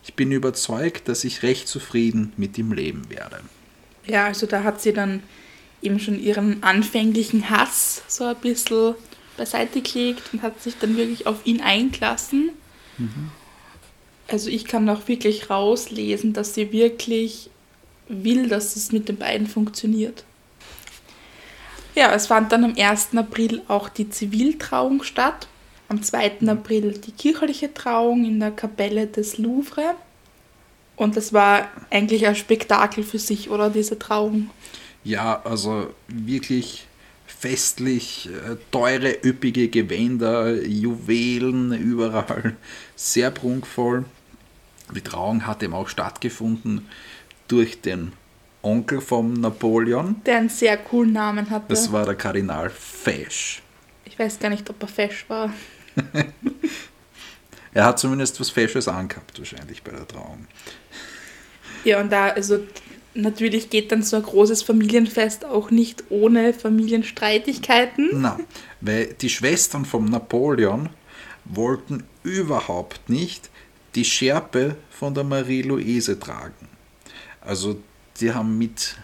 Ich bin überzeugt, dass ich recht zufrieden mit ihm leben werde. Ja, also da hat sie dann eben schon ihren anfänglichen Hass so ein bisschen beiseite gelegt und hat sich dann wirklich auf ihn eingelassen. Mhm. Also ich kann auch wirklich rauslesen, dass sie wirklich will, dass es mit den beiden funktioniert. Ja, es fand dann am 1. April auch die Ziviltrauung statt, am 2. April die kirchliche Trauung in der Kapelle des Louvre. Und das war eigentlich ein Spektakel für sich, oder diese Trauung? Ja, also wirklich festlich, äh, teure, üppige Gewänder, Juwelen überall, sehr prunkvoll. Die Trauung hat eben auch stattgefunden durch den Onkel vom Napoleon. Der einen sehr coolen Namen hatte. Das war der Kardinal Fesch. Ich weiß gar nicht, ob er Fesch war. er hat zumindest was Fesches angehabt, wahrscheinlich bei der Trauung. Ja, und da, also natürlich geht dann so ein großes Familienfest auch nicht ohne Familienstreitigkeiten. Na, weil die Schwestern vom Napoleon wollten überhaupt nicht die Schärpe von der Marie-Louise tragen. Also die haben mit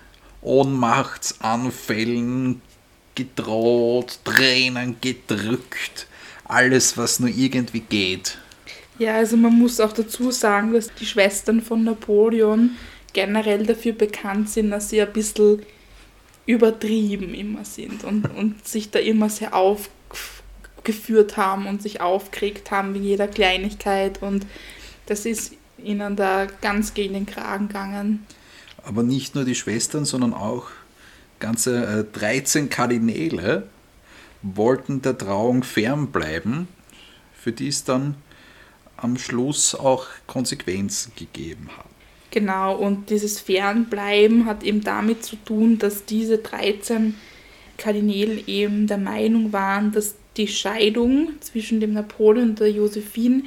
Ohnmachtsanfällen gedroht, Tränen gedrückt, alles, was nur irgendwie geht. Ja, also man muss auch dazu sagen, dass die Schwestern von Napoleon generell dafür bekannt sind, dass sie ein bisschen übertrieben immer sind und, und sich da immer sehr aufgeführt haben und sich aufgeregt haben wegen jeder Kleinigkeit und das ist ihnen da ganz gegen den Kragen gegangen. Aber nicht nur die Schwestern, sondern auch ganze äh, 13 Kardinäle wollten der Trauung fernbleiben, für die es dann am Schluss auch Konsequenzen gegeben hat. Genau, und dieses Fernbleiben hat eben damit zu tun, dass diese 13 Kardinäle eben der Meinung waren, dass die Scheidung zwischen dem Napoleon und der Josephine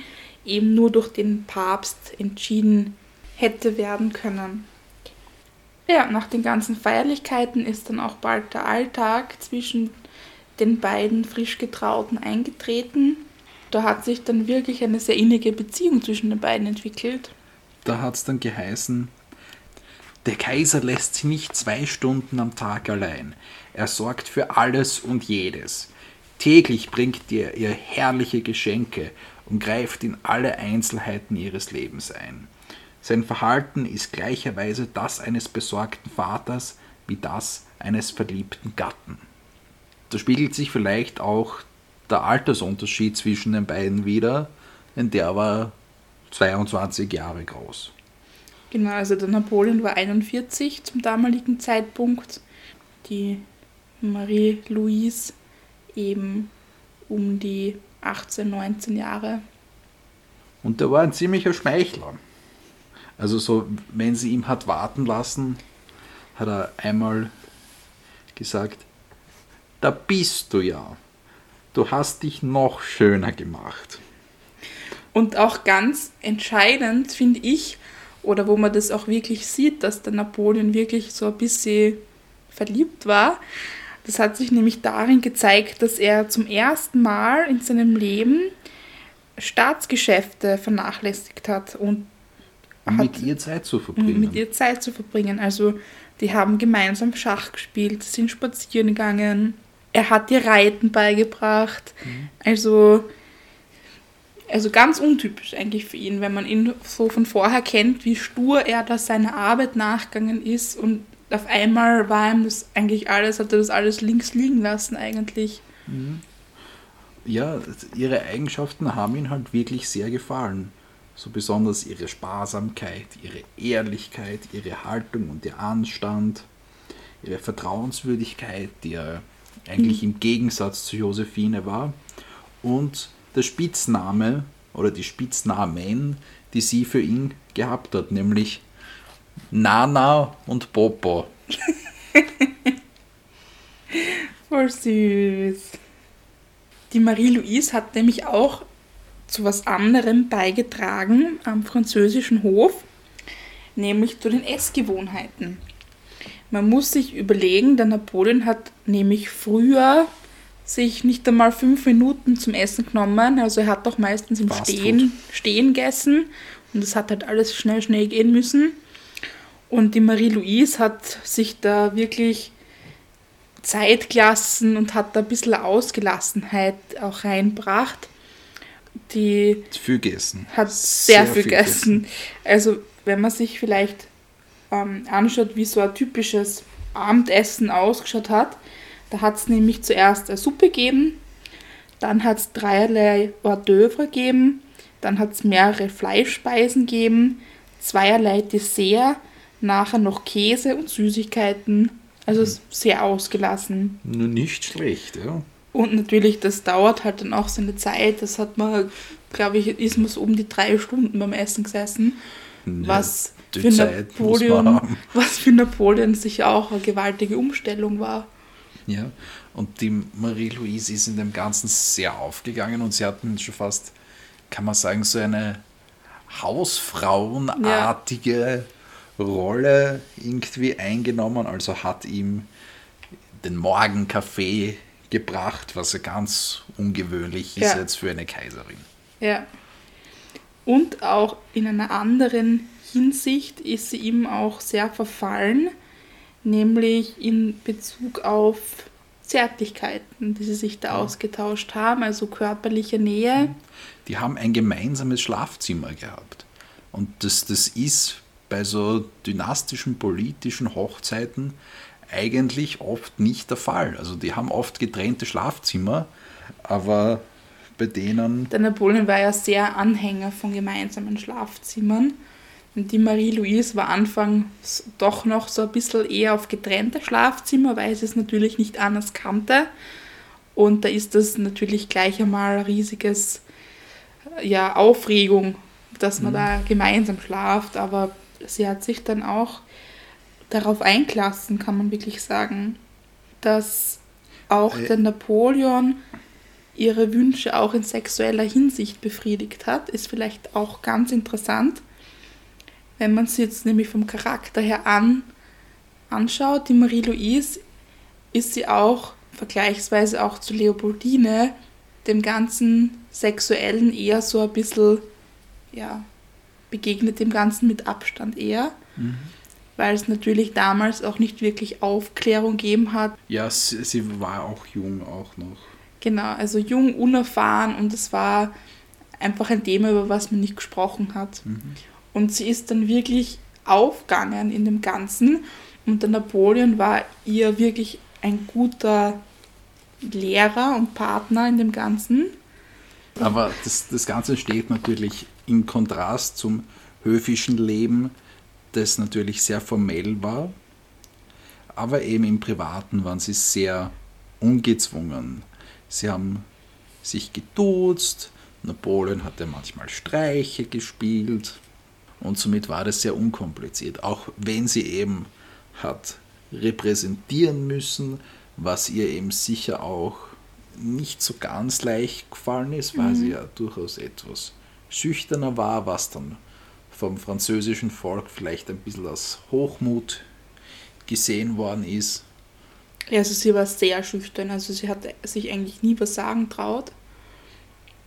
eben nur durch den Papst entschieden hätte werden können. Ja, nach den ganzen Feierlichkeiten ist dann auch bald der Alltag zwischen den beiden frisch Getrauten eingetreten da hat sich dann wirklich eine sehr innige Beziehung zwischen den beiden entwickelt. Da hat es dann geheißen, der Kaiser lässt sie nicht zwei Stunden am Tag allein. Er sorgt für alles und jedes. Täglich bringt er ihr herrliche Geschenke und greift in alle Einzelheiten ihres Lebens ein. Sein Verhalten ist gleicherweise das eines besorgten Vaters wie das eines verliebten Gatten. Da spiegelt sich vielleicht auch der Altersunterschied zwischen den beiden wieder, denn der war 22 Jahre groß. Genau, also der Napoleon war 41 zum damaligen Zeitpunkt, die Marie-Louise eben um die 18, 19 Jahre. Und der war ein ziemlicher Schmeichler. Also so, wenn sie ihm hat warten lassen, hat er einmal gesagt, da bist du ja du hast dich noch schöner gemacht. Und auch ganz entscheidend finde ich, oder wo man das auch wirklich sieht, dass der Napoleon wirklich so ein bisschen verliebt war, das hat sich nämlich darin gezeigt, dass er zum ersten Mal in seinem Leben Staatsgeschäfte vernachlässigt hat und mit ihr Zeit zu verbringen. Mit ihr Zeit zu verbringen. Also die haben gemeinsam Schach gespielt, sind spazieren gegangen, er hat dir Reiten beigebracht. Mhm. Also, also ganz untypisch eigentlich für ihn, wenn man ihn so von vorher kennt, wie stur er da seiner Arbeit nachgegangen ist und auf einmal war ihm das eigentlich alles, hat er das alles links liegen lassen eigentlich. Mhm. Ja, ihre Eigenschaften haben ihm halt wirklich sehr gefallen. So besonders ihre Sparsamkeit, ihre Ehrlichkeit, ihre Haltung und ihr Anstand, ihre Vertrauenswürdigkeit, ihr eigentlich im Gegensatz zu Josephine war. Und der Spitzname oder die Spitznamen, die sie für ihn gehabt hat, nämlich Nana und Popo. Voll süß. Die Marie-Louise hat nämlich auch zu was anderem beigetragen am französischen Hof, nämlich zu den Essgewohnheiten. Man muss sich überlegen, der Napoleon hat nämlich früher sich nicht einmal fünf Minuten zum Essen genommen. Also er hat doch meistens im Stehen, Stehen gegessen und das hat halt alles schnell, schnell gehen müssen. Und die Marie-Louise hat sich da wirklich Zeit gelassen und hat da ein bisschen Ausgelassenheit auch reinbracht. Die viel gegessen. Hat sehr, sehr viel, viel gegessen. gegessen. Also wenn man sich vielleicht ähm, anschaut, wie so ein typisches Abendessen ausgeschaut hat, da hat es nämlich zuerst eine Suppe gegeben, dann hat es dreierlei Hors d'oeuvre gegeben, dann hat es mehrere Fleischspeisen gegeben, zweierlei Dessert, nachher noch Käse und Süßigkeiten. Also mhm. sehr ausgelassen. Nur nicht schlecht, ja. Und natürlich, das dauert halt dann auch seine Zeit. Das hat man, glaube ich, ist man so um die drei Stunden beim Essen gesessen. Ja, was, für Napoleon, was für Napoleon sicher auch eine gewaltige Umstellung war. Ja, und die Marie-Louise ist in dem Ganzen sehr aufgegangen und sie hatten schon fast, kann man sagen, so eine Hausfrauenartige ja. Rolle irgendwie eingenommen. Also hat ihm den Morgenkaffee gebracht, was ja ganz ungewöhnlich ist ja. jetzt für eine Kaiserin. Ja. Und auch in einer anderen Hinsicht ist sie ihm auch sehr verfallen nämlich in Bezug auf Zärtlichkeiten, die sie sich da ja. ausgetauscht haben, also körperliche Nähe. Die haben ein gemeinsames Schlafzimmer gehabt. Und das, das ist bei so dynastischen politischen Hochzeiten eigentlich oft nicht der Fall. Also die haben oft getrennte Schlafzimmer, aber bei denen. Der Napoleon war ja sehr Anhänger von gemeinsamen Schlafzimmern. Und die Marie-Louise war anfangs doch noch so ein bisschen eher auf getrennte Schlafzimmer, weil sie es natürlich nicht anders kannte. Und da ist das natürlich gleich einmal riesiges ja, Aufregung, dass man mhm. da gemeinsam schlaft. Aber sie hat sich dann auch darauf eingelassen, kann man wirklich sagen, dass auch äh. der Napoleon ihre Wünsche auch in sexueller Hinsicht befriedigt hat, ist vielleicht auch ganz interessant. Wenn man sie jetzt nämlich vom Charakter her an, anschaut, die Marie-Louise, ist sie auch vergleichsweise auch zu Leopoldine dem ganzen Sexuellen eher so ein bisschen, ja, begegnet dem Ganzen mit Abstand eher. Mhm. Weil es natürlich damals auch nicht wirklich Aufklärung gegeben hat. Ja, sie, sie war auch jung auch noch. Genau, also jung, unerfahren und es war einfach ein Thema, über was man nicht gesprochen hat. Mhm. Und sie ist dann wirklich aufgegangen in dem Ganzen. Und der Napoleon war ihr wirklich ein guter Lehrer und Partner in dem Ganzen. Aber das, das Ganze steht natürlich im Kontrast zum höfischen Leben, das natürlich sehr formell war. Aber eben im Privaten waren sie sehr ungezwungen. Sie haben sich geduzt, Napoleon hatte manchmal Streiche gespielt, und somit war das sehr unkompliziert. Auch wenn sie eben hat repräsentieren müssen, was ihr eben sicher auch nicht so ganz leicht gefallen ist, weil mhm. sie ja durchaus etwas schüchterner war, was dann vom französischen Volk vielleicht ein bisschen als Hochmut gesehen worden ist. Ja, also sie war sehr schüchtern, also sie hat sich eigentlich nie was sagen traut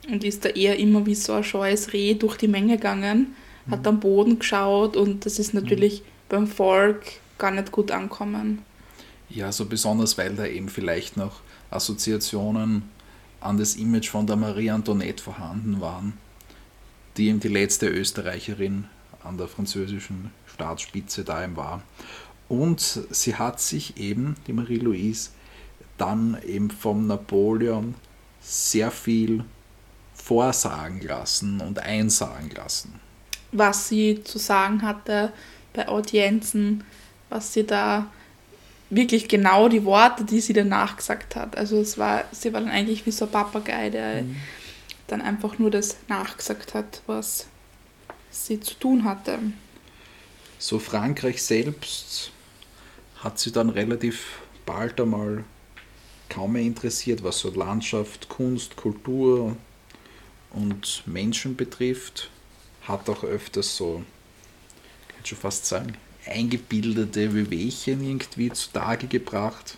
und ist da eher immer wie so ein scheues Reh durch die Menge gegangen hat am Boden geschaut und das ist natürlich mhm. beim Volk gar nicht gut ankommen. Ja, so besonders, weil da eben vielleicht noch Assoziationen an das Image von der Marie Antoinette vorhanden waren, die eben die letzte Österreicherin an der französischen Staatsspitze da eben war. Und sie hat sich eben, die Marie-Louise, dann eben vom Napoleon sehr viel vorsagen lassen und einsagen lassen was sie zu sagen hatte bei Audienzen, was sie da wirklich genau die Worte, die sie danach gesagt hat. Also es war, sie war dann eigentlich wie so ein Papagei, der mhm. Dann einfach nur das nachgesagt hat, was sie zu tun hatte. So Frankreich selbst hat sie dann relativ bald einmal kaum mehr interessiert, was so Landschaft, Kunst, Kultur und Menschen betrifft. Hat auch öfters so, ich kann schon fast sagen, eingebildete Wehwehchen irgendwie zutage gebracht.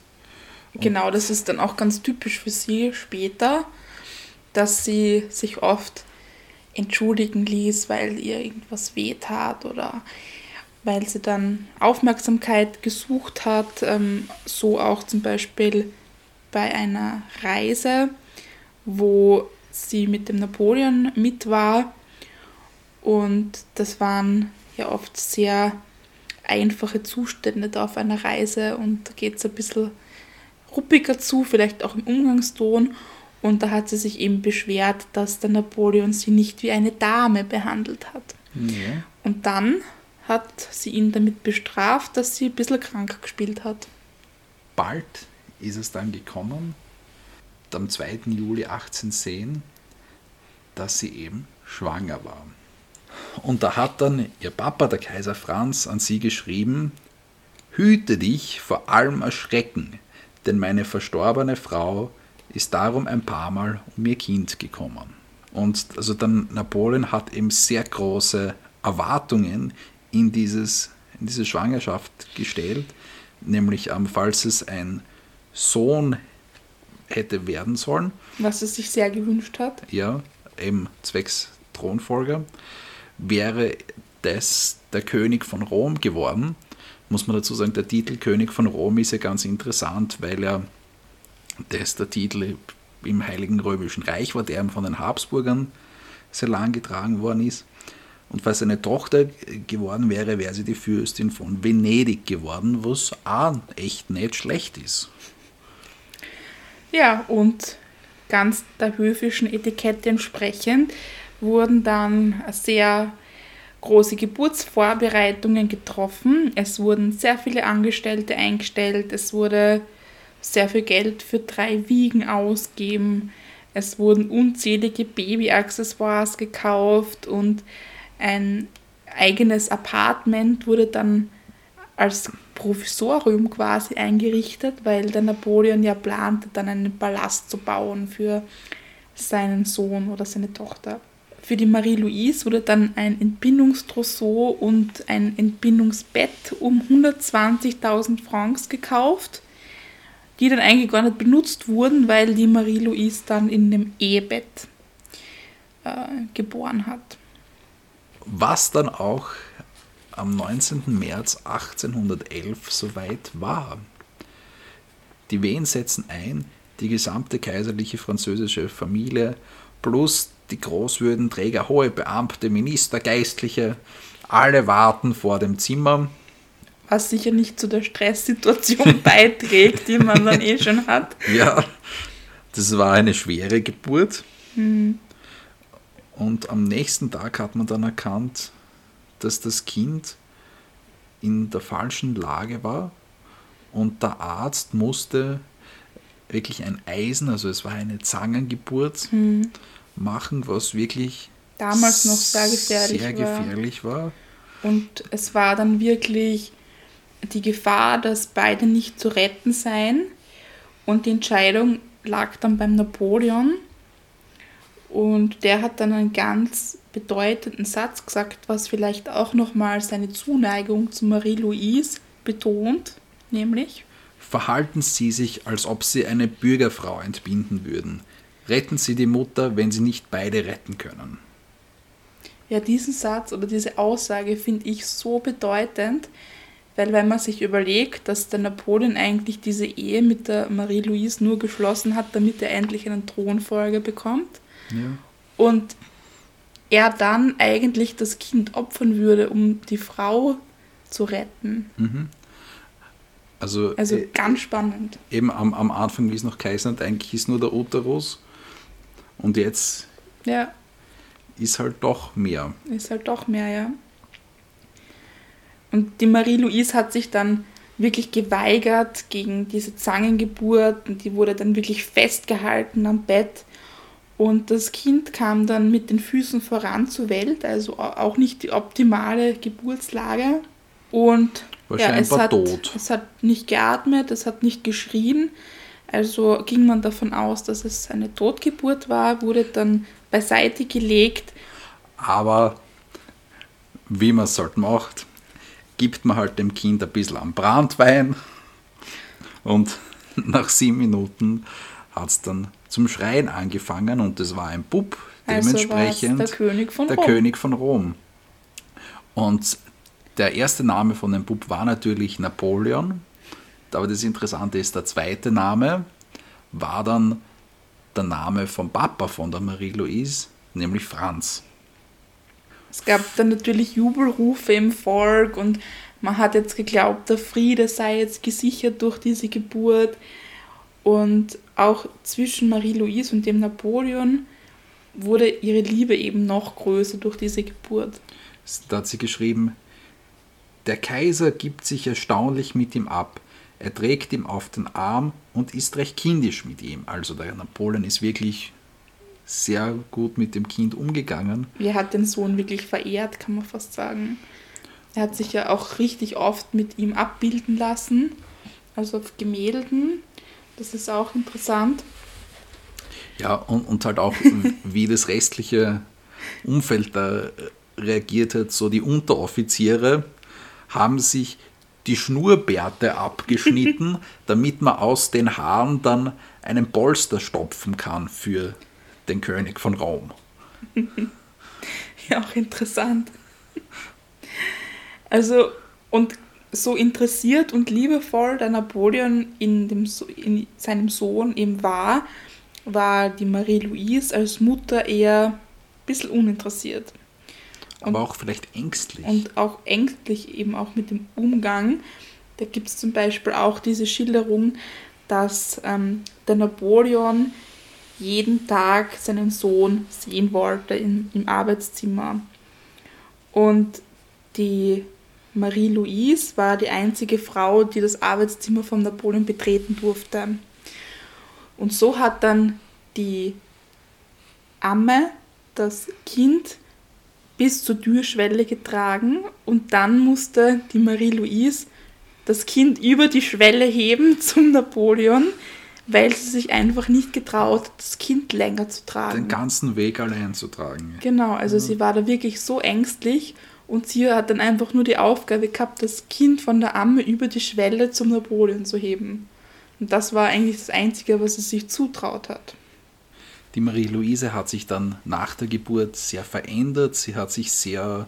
Genau, das ist dann auch ganz typisch für sie später, dass sie sich oft entschuldigen ließ, weil ihr irgendwas wehtat oder weil sie dann Aufmerksamkeit gesucht hat. Ähm, so auch zum Beispiel bei einer Reise, wo sie mit dem Napoleon mit war. Und das waren ja oft sehr einfache Zustände da auf einer Reise und da geht es ein bisschen ruppiger zu, vielleicht auch im Umgangston. Und da hat sie sich eben beschwert, dass der Napoleon sie nicht wie eine Dame behandelt hat. Ja. Und dann hat sie ihn damit bestraft, dass sie ein bisschen krank gespielt hat. Bald ist es dann gekommen, am 2. Juli 1810, dass sie eben schwanger war. Und da hat dann ihr Papa, der Kaiser Franz, an sie geschrieben, Hüte dich vor allem Erschrecken, denn meine verstorbene Frau ist darum ein paar Mal um ihr Kind gekommen. Und also dann Napoleon hat eben sehr große Erwartungen in, dieses, in diese Schwangerschaft gestellt, nämlich falls es ein Sohn hätte werden sollen. Was er sich sehr gewünscht hat. Ja, eben zwecks Thronfolger, wäre das der König von Rom geworden. Muss man dazu sagen, der Titel König von Rom ist ja ganz interessant, weil er das der Titel im Heiligen Römischen Reich war, der von den Habsburgern sehr lang getragen worden ist. Und falls seine Tochter geworden wäre, wäre sie die Fürstin von Venedig geworden, was auch echt nicht schlecht ist. Ja, und ganz der höfischen Etikette entsprechend wurden dann sehr große Geburtsvorbereitungen getroffen. Es wurden sehr viele Angestellte eingestellt. Es wurde sehr viel Geld für drei Wiegen ausgeben. Es wurden unzählige Babyaccessoires gekauft und ein eigenes Apartment wurde dann als Provisorium quasi eingerichtet, weil der Napoleon ja plante, dann einen Palast zu bauen für seinen Sohn oder seine Tochter. Für die Marie-Louise wurde dann ein Entbindungstrousseau und ein Entbindungsbett um 120.000 Francs gekauft, die dann eigentlich gar nicht benutzt wurden, weil die Marie-Louise dann in dem Ehebett äh, geboren hat. Was dann auch am 19. März 1811 soweit war. Die Wehen setzen ein, die gesamte kaiserliche französische Familie plus die Großwürdenträger, hohe Beamte, Minister, Geistliche, alle warten vor dem Zimmer. Was sicher nicht zu der Stresssituation beiträgt, die man dann eh schon hat. Ja, das war eine schwere Geburt. Mhm. Und am nächsten Tag hat man dann erkannt, dass das Kind in der falschen Lage war und der Arzt musste wirklich ein Eisen, also es war eine Zangengeburt, mhm. machen, was wirklich damals noch sehr gefährlich, sehr gefährlich war. war. Und es war dann wirklich die Gefahr, dass beide nicht zu retten seien. Und die Entscheidung lag dann beim Napoleon. Und der hat dann einen ganz bedeutenden Satz gesagt, was vielleicht auch nochmal seine Zuneigung zu Marie-Louise betont, nämlich Verhalten Sie sich, als ob Sie eine Bürgerfrau entbinden würden. Retten Sie die Mutter, wenn Sie nicht beide retten können. Ja, diesen Satz oder diese Aussage finde ich so bedeutend, weil wenn man sich überlegt, dass der Napoleon eigentlich diese Ehe mit der Marie-Louise nur geschlossen hat, damit er endlich einen Thronfolger bekommt. Ja. Und er dann eigentlich das Kind opfern würde, um die Frau zu retten. Mhm. Also, also äh, ganz spannend. Eben am, am Anfang, wie es noch geheißen hat, eigentlich ist nur der Uterus und jetzt ja. ist halt doch mehr. Ist halt doch mehr, ja. Und die Marie-Louise hat sich dann wirklich geweigert gegen diese Zangengeburt und die wurde dann wirklich festgehalten am Bett und das Kind kam dann mit den Füßen voran zur Welt, also auch nicht die optimale Geburtslage. Und ja, es, hat, tot. es hat nicht geatmet, es hat nicht geschrien. Also ging man davon aus, dass es eine Totgeburt war, wurde dann beiseite gelegt. Aber wie man es halt macht, gibt man halt dem Kind ein bisschen am Brandwein und nach sieben Minuten hat es dann zum Schreien angefangen und es war ein Bub, dementsprechend also der König von der Rom. König von Rom. Und der erste Name von dem Bub war natürlich Napoleon, aber das Interessante ist, der zweite Name war dann der Name vom Papa von der Marie-Louise, nämlich Franz. Es gab dann natürlich Jubelrufe im Volk und man hat jetzt geglaubt, der Friede sei jetzt gesichert durch diese Geburt. Und auch zwischen Marie-Louise und dem Napoleon wurde ihre Liebe eben noch größer durch diese Geburt. Da hat sie geschrieben, der Kaiser gibt sich erstaunlich mit ihm ab. Er trägt ihm auf den Arm und ist recht kindisch mit ihm. Also der Napoleon ist wirklich sehr gut mit dem Kind umgegangen. Er hat den Sohn wirklich verehrt, kann man fast sagen. Er hat sich ja auch richtig oft mit ihm abbilden lassen, also auf Gemälden. Das ist auch interessant. Ja, und, und halt auch, wie das restliche Umfeld da reagiert hat. So die Unteroffiziere haben sich die Schnurrbärte abgeschnitten, damit man aus den Haaren dann einen Polster stopfen kann für den König von Rom. ja, auch interessant. Also, und so interessiert und liebevoll der Napoleon in, dem, in seinem Sohn eben war, war die Marie-Louise als Mutter eher ein bisschen uninteressiert. Und, Aber auch vielleicht ängstlich. Und auch ängstlich eben auch mit dem Umgang. Da gibt es zum Beispiel auch diese Schilderung, dass ähm, der Napoleon jeden Tag seinen Sohn sehen wollte in, im Arbeitszimmer. Und die Marie-Louise war die einzige Frau, die das Arbeitszimmer von Napoleon betreten durfte. Und so hat dann die Amme das Kind bis zur Türschwelle getragen und dann musste die Marie-Louise das Kind über die Schwelle heben zum Napoleon, weil sie sich einfach nicht getraut, das Kind länger zu tragen. Den ganzen Weg allein zu tragen. Genau, also ja. sie war da wirklich so ängstlich und sie hat dann einfach nur die Aufgabe gehabt, das Kind von der Amme über die Schwelle zum Napoleon zu heben. Und das war eigentlich das Einzige, was sie sich zutraut hat. Die Marie-Louise hat sich dann nach der Geburt sehr verändert. Sie hat sich sehr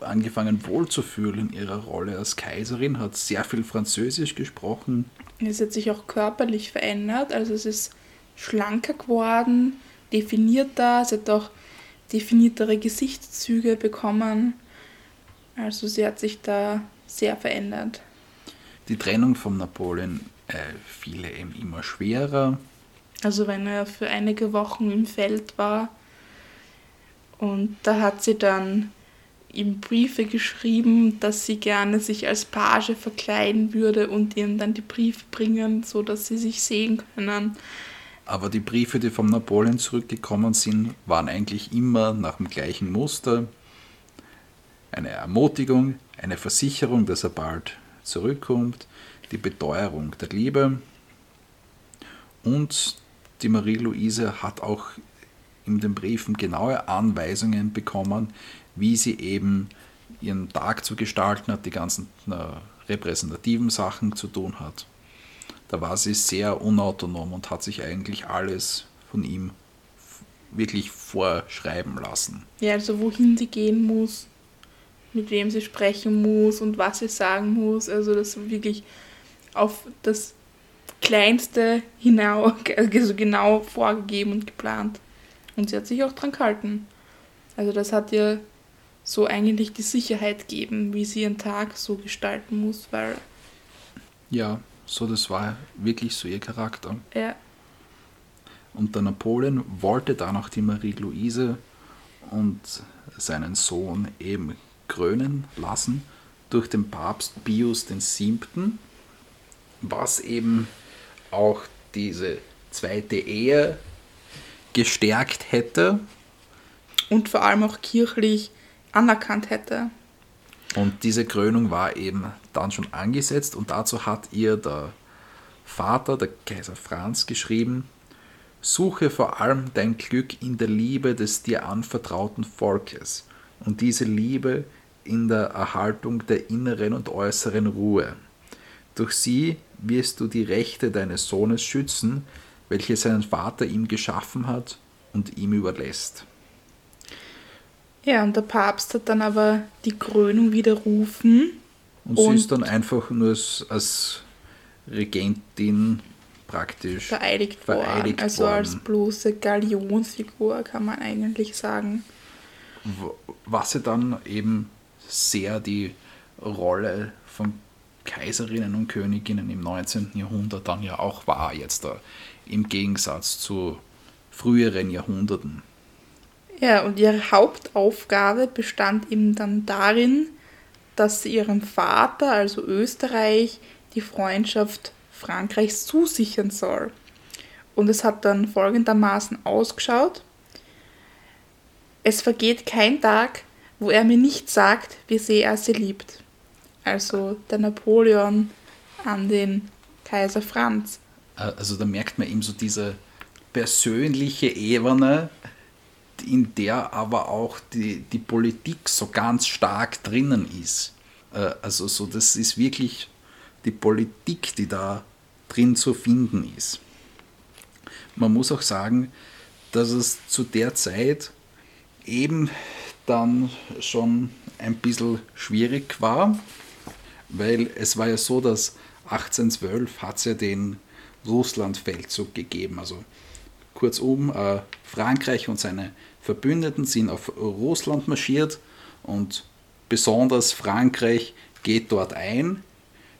angefangen wohlzufühlen in ihrer Rolle als Kaiserin, hat sehr viel Französisch gesprochen. Es hat sich auch körperlich verändert, also es ist schlanker geworden, definierter, sie hat auch definiertere Gesichtszüge bekommen. Also sie hat sich da sehr verändert. Die Trennung von Napoleon äh, fiel ihm immer schwerer. Also wenn er für einige Wochen im Feld war. Und da hat sie dann ihm Briefe geschrieben, dass sie gerne sich als Page verkleiden würde und ihm dann die Briefe bringen, so dass sie sich sehen können. Aber die Briefe, die vom Napoleon zurückgekommen sind, waren eigentlich immer nach dem gleichen Muster. Eine Ermutigung, eine Versicherung, dass er bald zurückkommt, die Beteuerung der Liebe. Und die Marie-Louise hat auch in den Briefen genaue Anweisungen bekommen, wie sie eben ihren Tag zu gestalten hat, die ganzen repräsentativen Sachen zu tun hat. Da war sie sehr unautonom und hat sich eigentlich alles von ihm wirklich vorschreiben lassen. Ja, also wohin sie gehen muss, mit wem sie sprechen muss und was sie sagen muss. Also das wirklich auf das Kleinste hinaus, also genau vorgegeben und geplant. Und sie hat sich auch dran gehalten. Also das hat ihr so eigentlich die Sicherheit geben, wie sie ihren Tag so gestalten muss, weil. Ja, so das war wirklich so ihr Charakter. Ja. Und der Napoleon wollte dann auch die Marie-Louise und seinen Sohn eben krönen lassen durch den Papst Pius VII., was eben auch diese zweite Ehe gestärkt hätte. Und vor allem auch kirchlich anerkannt hätte. Und diese Krönung war eben dann schon angesetzt und dazu hat ihr der Vater, der Kaiser Franz, geschrieben, Suche vor allem dein Glück in der Liebe des dir anvertrauten Volkes und diese Liebe in der Erhaltung der inneren und äußeren Ruhe. Durch sie wirst du die Rechte deines Sohnes schützen, welche sein Vater ihm geschaffen hat und ihm überlässt. Ja, und der Papst hat dann aber die Krönung widerrufen. Und, und sie ist dann einfach nur als, als Regentin praktisch vereidigt, vereidigt worden. Also worden. als bloße Galionsfigur kann man eigentlich sagen. Was sie dann eben sehr die Rolle von Kaiserinnen und Königinnen im 19. Jahrhundert dann ja auch war, jetzt da im Gegensatz zu früheren Jahrhunderten. Ja, und ihre Hauptaufgabe bestand eben dann darin, dass sie ihrem Vater, also Österreich, die Freundschaft Frankreichs zusichern soll. Und es hat dann folgendermaßen ausgeschaut. Es vergeht kein Tag, wo er mir nicht sagt, wie sehr er sie liebt. Also der Napoleon an den Kaiser Franz. Äh, also da merkt man eben so diese persönliche Ebene, in der aber auch die, die Politik so ganz stark drinnen ist. Äh, also so, das ist wirklich die Politik, die da drin zu finden ist. Man muss auch sagen, dass es zu der Zeit eben dann schon ein bisschen schwierig war, weil es war ja so, dass 1812 hat es ja den Russlandfeldzug gegeben. Also kurzum, äh, Frankreich und seine Verbündeten sind auf Russland marschiert und besonders Frankreich geht dort ein.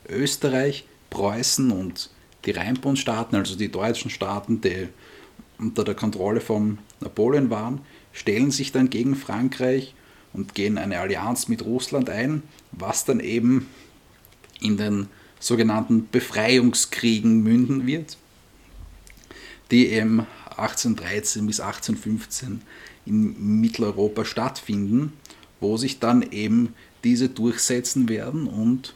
Österreich, Preußen und die Rheinbundstaaten, also die deutschen Staaten, die unter der Kontrolle von Napoleon waren, stellen sich dann gegen Frankreich und gehen eine Allianz mit Russland ein, was dann eben in den sogenannten Befreiungskriegen münden wird, die eben 1813 bis 1815 in Mitteleuropa stattfinden, wo sich dann eben diese durchsetzen werden und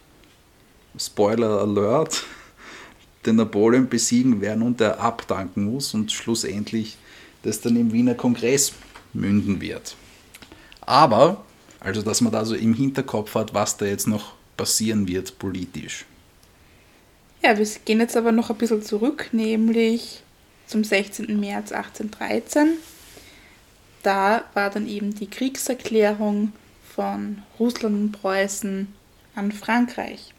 Spoiler Alert, den Napoleon besiegen werden und er abdanken muss und schlussendlich das dann im Wiener Kongress münden wird. Aber, also dass man da so im Hinterkopf hat, was da jetzt noch passieren wird politisch. Ja, wir gehen jetzt aber noch ein bisschen zurück, nämlich zum 16. März 1813. Da war dann eben die Kriegserklärung von Russland und Preußen an Frankreich.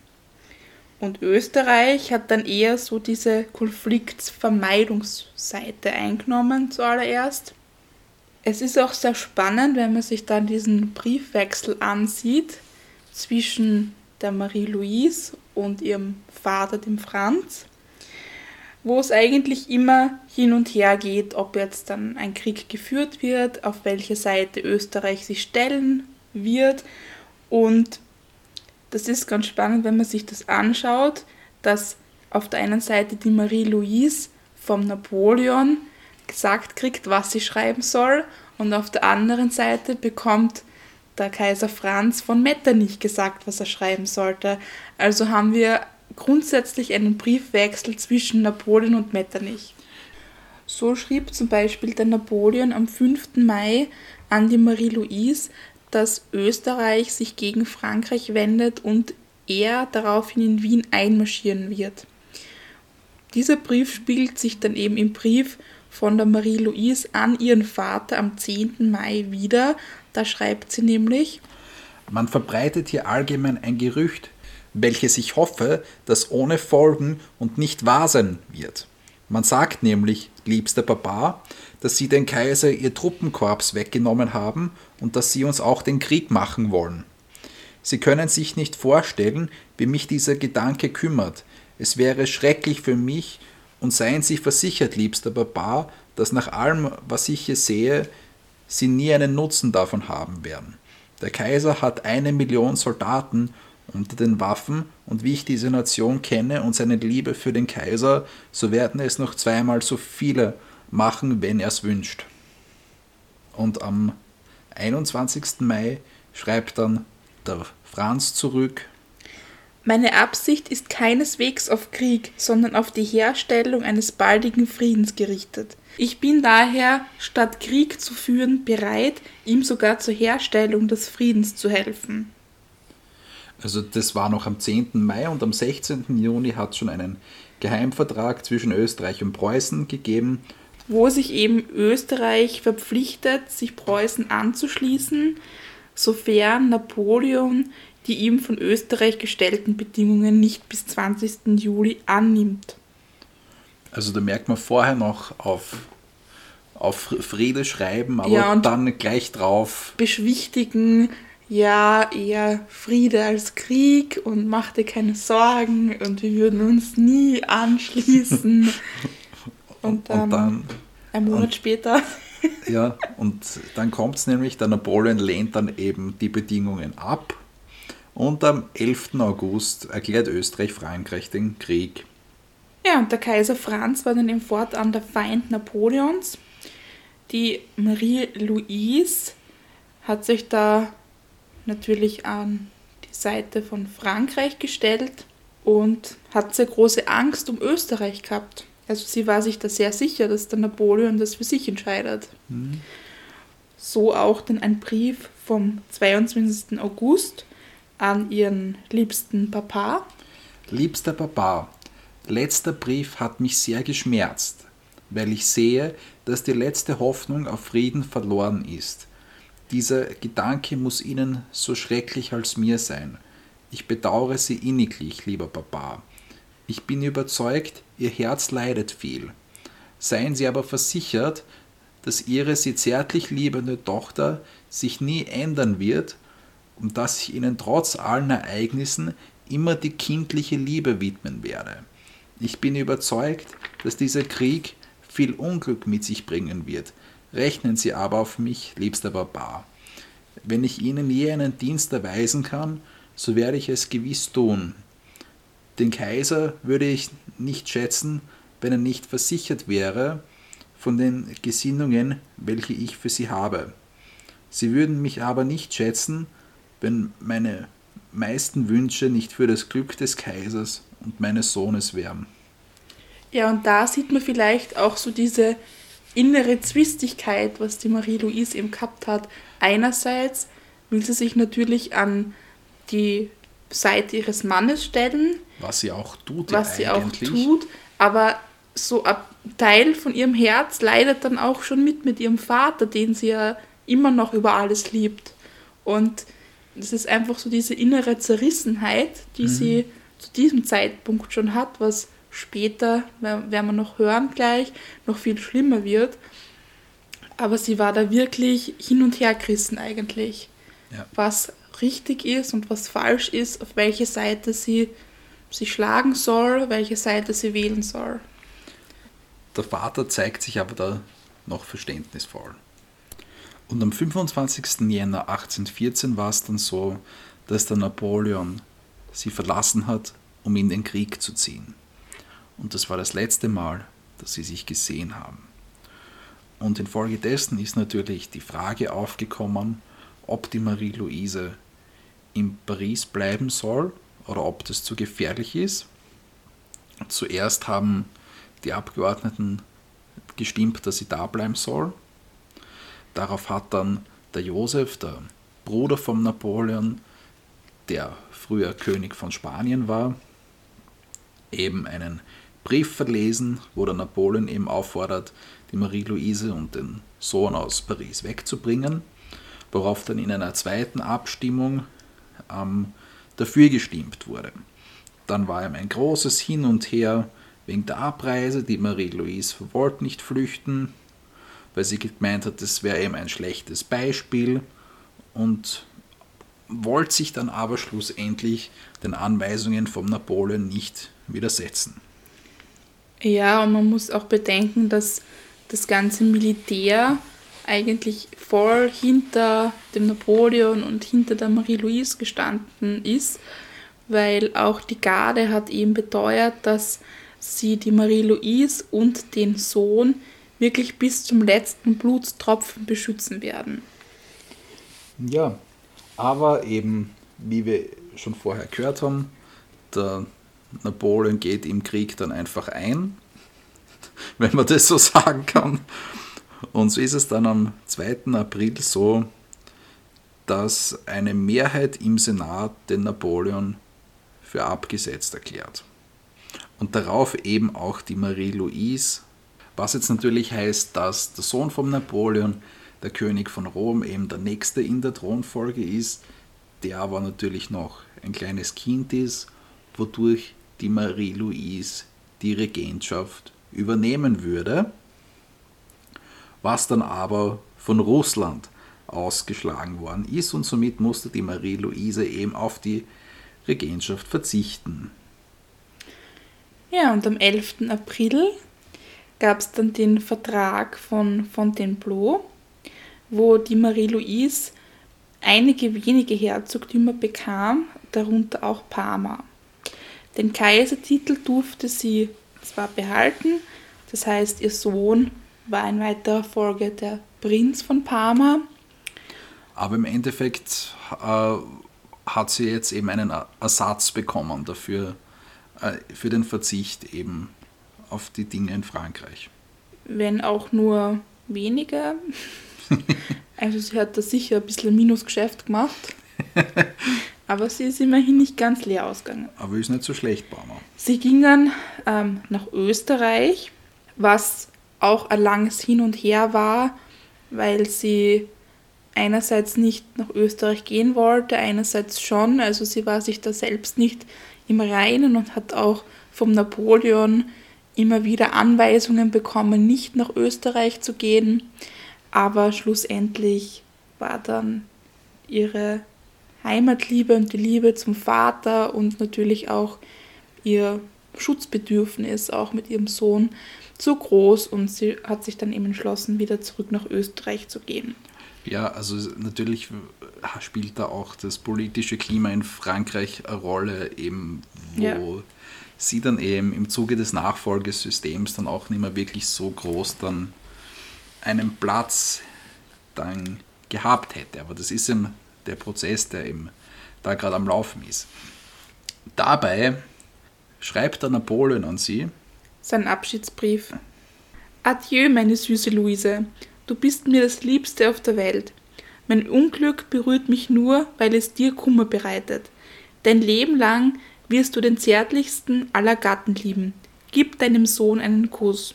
Und Österreich hat dann eher so diese Konfliktvermeidungsseite eingenommen zuallererst. Es ist auch sehr spannend, wenn man sich dann diesen Briefwechsel ansieht zwischen der Marie-Louise und ihrem Vater, dem Franz, wo es eigentlich immer hin und her geht, ob jetzt dann ein Krieg geführt wird, auf welche Seite Österreich sich stellen wird. Und das ist ganz spannend, wenn man sich das anschaut, dass auf der einen Seite die Marie-Louise vom Napoleon gesagt kriegt, was sie schreiben soll, und auf der anderen Seite bekommt der Kaiser Franz von Metternich gesagt, was er schreiben sollte. Also haben wir grundsätzlich einen Briefwechsel zwischen Napoleon und Metternich. So schrieb zum Beispiel der Napoleon am 5. Mai an die Marie-Louise, dass Österreich sich gegen Frankreich wendet und er daraufhin in Wien einmarschieren wird. Dieser Brief spiegelt sich dann eben im Brief von der Marie-Louise an ihren Vater am 10. Mai wieder. Da schreibt sie nämlich: Man verbreitet hier allgemein ein Gerücht, welches ich hoffe, dass ohne Folgen und nicht wahr sein wird. Man sagt nämlich, liebster Papa, dass sie den Kaiser ihr Truppenkorps weggenommen haben und dass sie uns auch den Krieg machen wollen. Sie können sich nicht vorstellen, wie mich dieser Gedanke kümmert. Es wäre schrecklich für mich, und seien Sie versichert, liebster Papa, dass nach allem, was ich hier sehe, Sie nie einen Nutzen davon haben werden. Der Kaiser hat eine Million Soldaten unter den Waffen, und wie ich diese Nation kenne und seine Liebe für den Kaiser, so werden es noch zweimal so viele machen, wenn er es wünscht. Und am 21. Mai schreibt dann der Franz zurück. Meine Absicht ist keineswegs auf Krieg, sondern auf die Herstellung eines baldigen Friedens gerichtet. Ich bin daher, statt Krieg zu führen, bereit, ihm sogar zur Herstellung des Friedens zu helfen. Also das war noch am 10. Mai und am 16. Juni hat es schon einen Geheimvertrag zwischen Österreich und Preußen gegeben. Wo sich eben Österreich verpflichtet, sich Preußen anzuschließen, sofern Napoleon die ihm von Österreich gestellten Bedingungen nicht bis 20. Juli annimmt. Also da merkt man vorher noch auf, auf Friede schreiben, aber ja, dann gleich drauf. Beschwichtigen, ja, eher Friede als Krieg und mach dir keine Sorgen und wir würden uns nie anschließen. und, dann, und dann ein Monat und, später. ja, und dann kommt es nämlich, der Napoleon lehnt dann eben die Bedingungen ab und am 11. August erklärt Österreich Frankreich den Krieg. Ja, und der Kaiser Franz war dann im Fortan der Feind Napoleons. Die Marie-Louise hat sich da natürlich an die Seite von Frankreich gestellt und hat sehr große Angst um Österreich gehabt. Also sie war sich da sehr sicher, dass der Napoleon das für sich entscheidet. Mhm. So auch dann ein Brief vom 22. August an ihren liebsten Papa. Liebster Papa, letzter Brief hat mich sehr geschmerzt, weil ich sehe, dass die letzte Hoffnung auf Frieden verloren ist. Dieser Gedanke muss Ihnen so schrecklich als mir sein. Ich bedauere Sie inniglich, lieber Papa. Ich bin überzeugt, Ihr Herz leidet viel. Seien Sie aber versichert, dass Ihre Sie zärtlich liebende Tochter sich nie ändern wird und dass ich ihnen trotz allen Ereignissen immer die kindliche Liebe widmen werde. Ich bin überzeugt, dass dieser Krieg viel Unglück mit sich bringen wird. Rechnen Sie aber auf mich, liebster Papa. Wenn ich Ihnen je einen Dienst erweisen kann, so werde ich es gewiss tun. Den Kaiser würde ich nicht schätzen, wenn er nicht versichert wäre von den Gesinnungen, welche ich für Sie habe. Sie würden mich aber nicht schätzen, wenn meine meisten Wünsche nicht für das Glück des Kaisers und meines Sohnes wären. Ja, und da sieht man vielleicht auch so diese innere Zwistigkeit, was die Marie-Louise eben gehabt hat. Einerseits will sie sich natürlich an die Seite ihres Mannes stellen. Was sie auch tut. Was ja sie eigentlich. auch tut. Aber so ein Teil von ihrem Herz leidet dann auch schon mit mit ihrem Vater, den sie ja immer noch über alles liebt. Und das ist einfach so diese innere Zerrissenheit, die mhm. sie zu diesem Zeitpunkt schon hat, was später, werden wir noch hören gleich, noch viel schlimmer wird. Aber sie war da wirklich hin und her gerissen eigentlich. Ja. Was richtig ist und was falsch ist, auf welche Seite sie sich schlagen soll, welche Seite sie wählen soll. Der Vater zeigt sich aber da noch verständnisvoll. Und am 25. Jänner 1814 war es dann so, dass der Napoleon sie verlassen hat, um in den Krieg zu ziehen. Und das war das letzte Mal, dass sie sich gesehen haben. Und infolgedessen ist natürlich die Frage aufgekommen, ob die Marie-Louise in Paris bleiben soll oder ob das zu gefährlich ist. Zuerst haben die Abgeordneten gestimmt, dass sie da bleiben soll. Darauf hat dann der Josef, der Bruder von Napoleon, der früher König von Spanien war, eben einen Brief verlesen, wo der Napoleon eben auffordert, die Marie-Louise und den Sohn aus Paris wegzubringen, worauf dann in einer zweiten Abstimmung ähm, dafür gestimmt wurde. Dann war ihm ein großes Hin und Her wegen der Abreise, die Marie-Louise wollte nicht flüchten, weil sie gemeint hat, das wäre eben ein schlechtes Beispiel und wollte sich dann aber schlussendlich den Anweisungen von Napoleon nicht widersetzen. Ja, und man muss auch bedenken, dass das ganze Militär eigentlich voll hinter dem Napoleon und hinter der Marie-Louise gestanden ist, weil auch die Garde hat eben beteuert, dass sie die Marie-Louise und den Sohn wirklich bis zum letzten Blutstropfen beschützen werden. Ja, aber eben, wie wir schon vorher gehört haben, der Napoleon geht im Krieg dann einfach ein, wenn man das so sagen kann. Und so ist es dann am 2. April so, dass eine Mehrheit im Senat den Napoleon für abgesetzt erklärt. Und darauf eben auch die Marie-Louise, was jetzt natürlich heißt, dass der Sohn von Napoleon, der König von Rom, eben der nächste in der Thronfolge ist, der aber natürlich noch ein kleines Kind ist, wodurch die Marie-Louise die Regentschaft übernehmen würde, was dann aber von Russland ausgeschlagen worden ist und somit musste die Marie-Louise eben auf die Regentschaft verzichten. Ja, und am 11. April gab es dann den Vertrag von Fontainebleau, wo die Marie-Louise einige wenige Herzogtümer bekam, darunter auch Parma. Den Kaisertitel durfte sie zwar behalten, das heißt, ihr Sohn war in weiterer Folge der Prinz von Parma. Aber im Endeffekt äh, hat sie jetzt eben einen Ersatz bekommen dafür, äh, für den Verzicht eben auf die Dinge in Frankreich. Wenn auch nur weniger. also sie hat da sicher ein bisschen Minusgeschäft gemacht. Aber sie ist immerhin nicht ganz leer ausgegangen. Aber ist nicht so schlecht, Baumer. Sie ging dann ähm, nach Österreich, was auch ein langes Hin und Her war, weil sie einerseits nicht nach Österreich gehen wollte, einerseits schon. Also sie war sich da selbst nicht im Reinen und hat auch vom Napoleon immer wieder Anweisungen bekommen, nicht nach Österreich zu gehen. Aber schlussendlich war dann ihre Heimatliebe und die Liebe zum Vater und natürlich auch ihr Schutzbedürfnis auch mit ihrem Sohn zu groß und sie hat sich dann eben entschlossen, wieder zurück nach Österreich zu gehen. Ja, also natürlich spielt da auch das politische Klima in Frankreich eine Rolle, eben wo ja. sie dann eben im Zuge des Nachfolgesystems dann auch nicht mehr wirklich so groß dann einen Platz dann gehabt hätte. Aber das ist eben der Prozess, der eben da gerade am Laufen ist. Dabei schreibt der Napoleon an sie. Sein Abschiedsbrief. Adieu, meine süße Luise. Du bist mir das Liebste auf der Welt. Mein Unglück berührt mich nur, weil es dir Kummer bereitet. Dein Leben lang wirst du den zärtlichsten aller Gatten lieben. Gib deinem Sohn einen Kuss.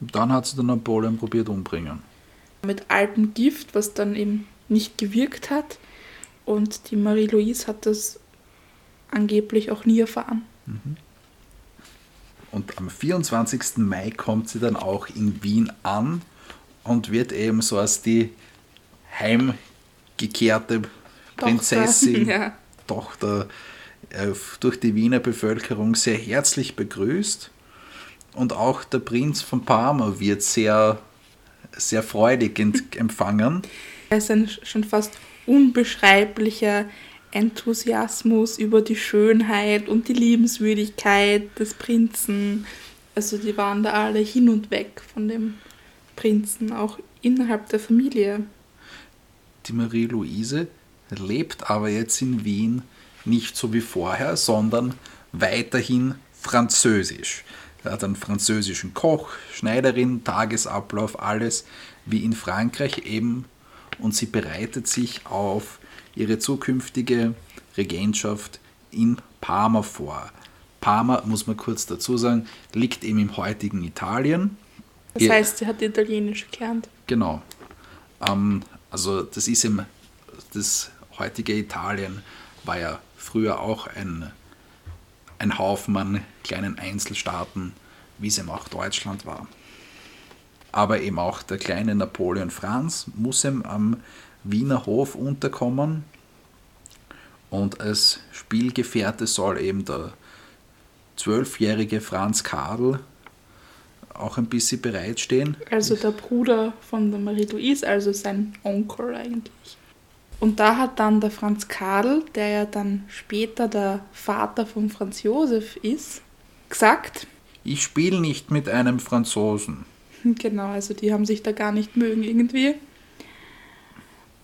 Dann hat sie den Napoleon probiert umbringen. Mit altem Gift, was dann eben nicht gewirkt hat. Und die Marie-Louise hat das angeblich auch nie erfahren. Mhm. Und am 24. Mai kommt sie dann auch in Wien an und wird eben so als die heimgekehrte Prinzessin, Tochter, ja. Tochter äh, durch die Wiener Bevölkerung sehr herzlich begrüßt. Und auch der Prinz von Parma wird sehr, sehr freudig empfangen. Es ist ein schon fast unbeschreiblicher Enthusiasmus über die Schönheit und die Liebenswürdigkeit des Prinzen. Also die waren da alle hin und weg von dem Prinzen, auch innerhalb der Familie. Die Marie-Louise lebt aber jetzt in Wien nicht so wie vorher, sondern weiterhin französisch. Er hat einen französischen Koch, Schneiderin, Tagesablauf, alles wie in Frankreich eben und sie bereitet sich auf ihre zukünftige Regentschaft in Parma vor. Parma, muss man kurz dazu sagen, liegt eben im heutigen Italien. Das heißt, sie hat Italienisch gelernt. Genau. Ähm, also das ist im, das heutige Italien war ja früher auch ein, ein Haufen an kleinen Einzelstaaten, wie es eben auch Deutschland war aber eben auch der kleine Napoleon Franz muss ihm am Wiener Hof unterkommen und als Spielgefährte soll eben der zwölfjährige Franz Kadel auch ein bisschen bereitstehen. Also der Bruder von der Marie-Louise, also sein Onkel eigentlich. Und da hat dann der Franz Kadel, der ja dann später der Vater von Franz Josef ist, gesagt, ich spiele nicht mit einem Franzosen. Genau, also die haben sich da gar nicht mögen irgendwie.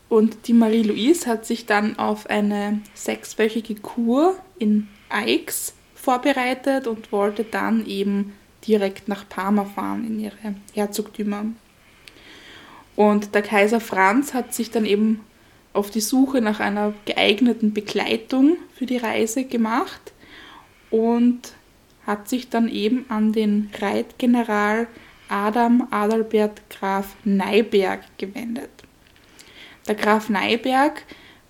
Und die Marie-Louise hat sich dann auf eine sechswöchige Kur in Aix vorbereitet und wollte dann eben direkt nach Parma fahren in ihre Herzogtümer. Und der Kaiser Franz hat sich dann eben auf die Suche nach einer geeigneten Begleitung für die Reise gemacht und hat sich dann eben an den Reitgeneral Adam Adalbert Graf Neiberg gewendet. Der Graf Neiberg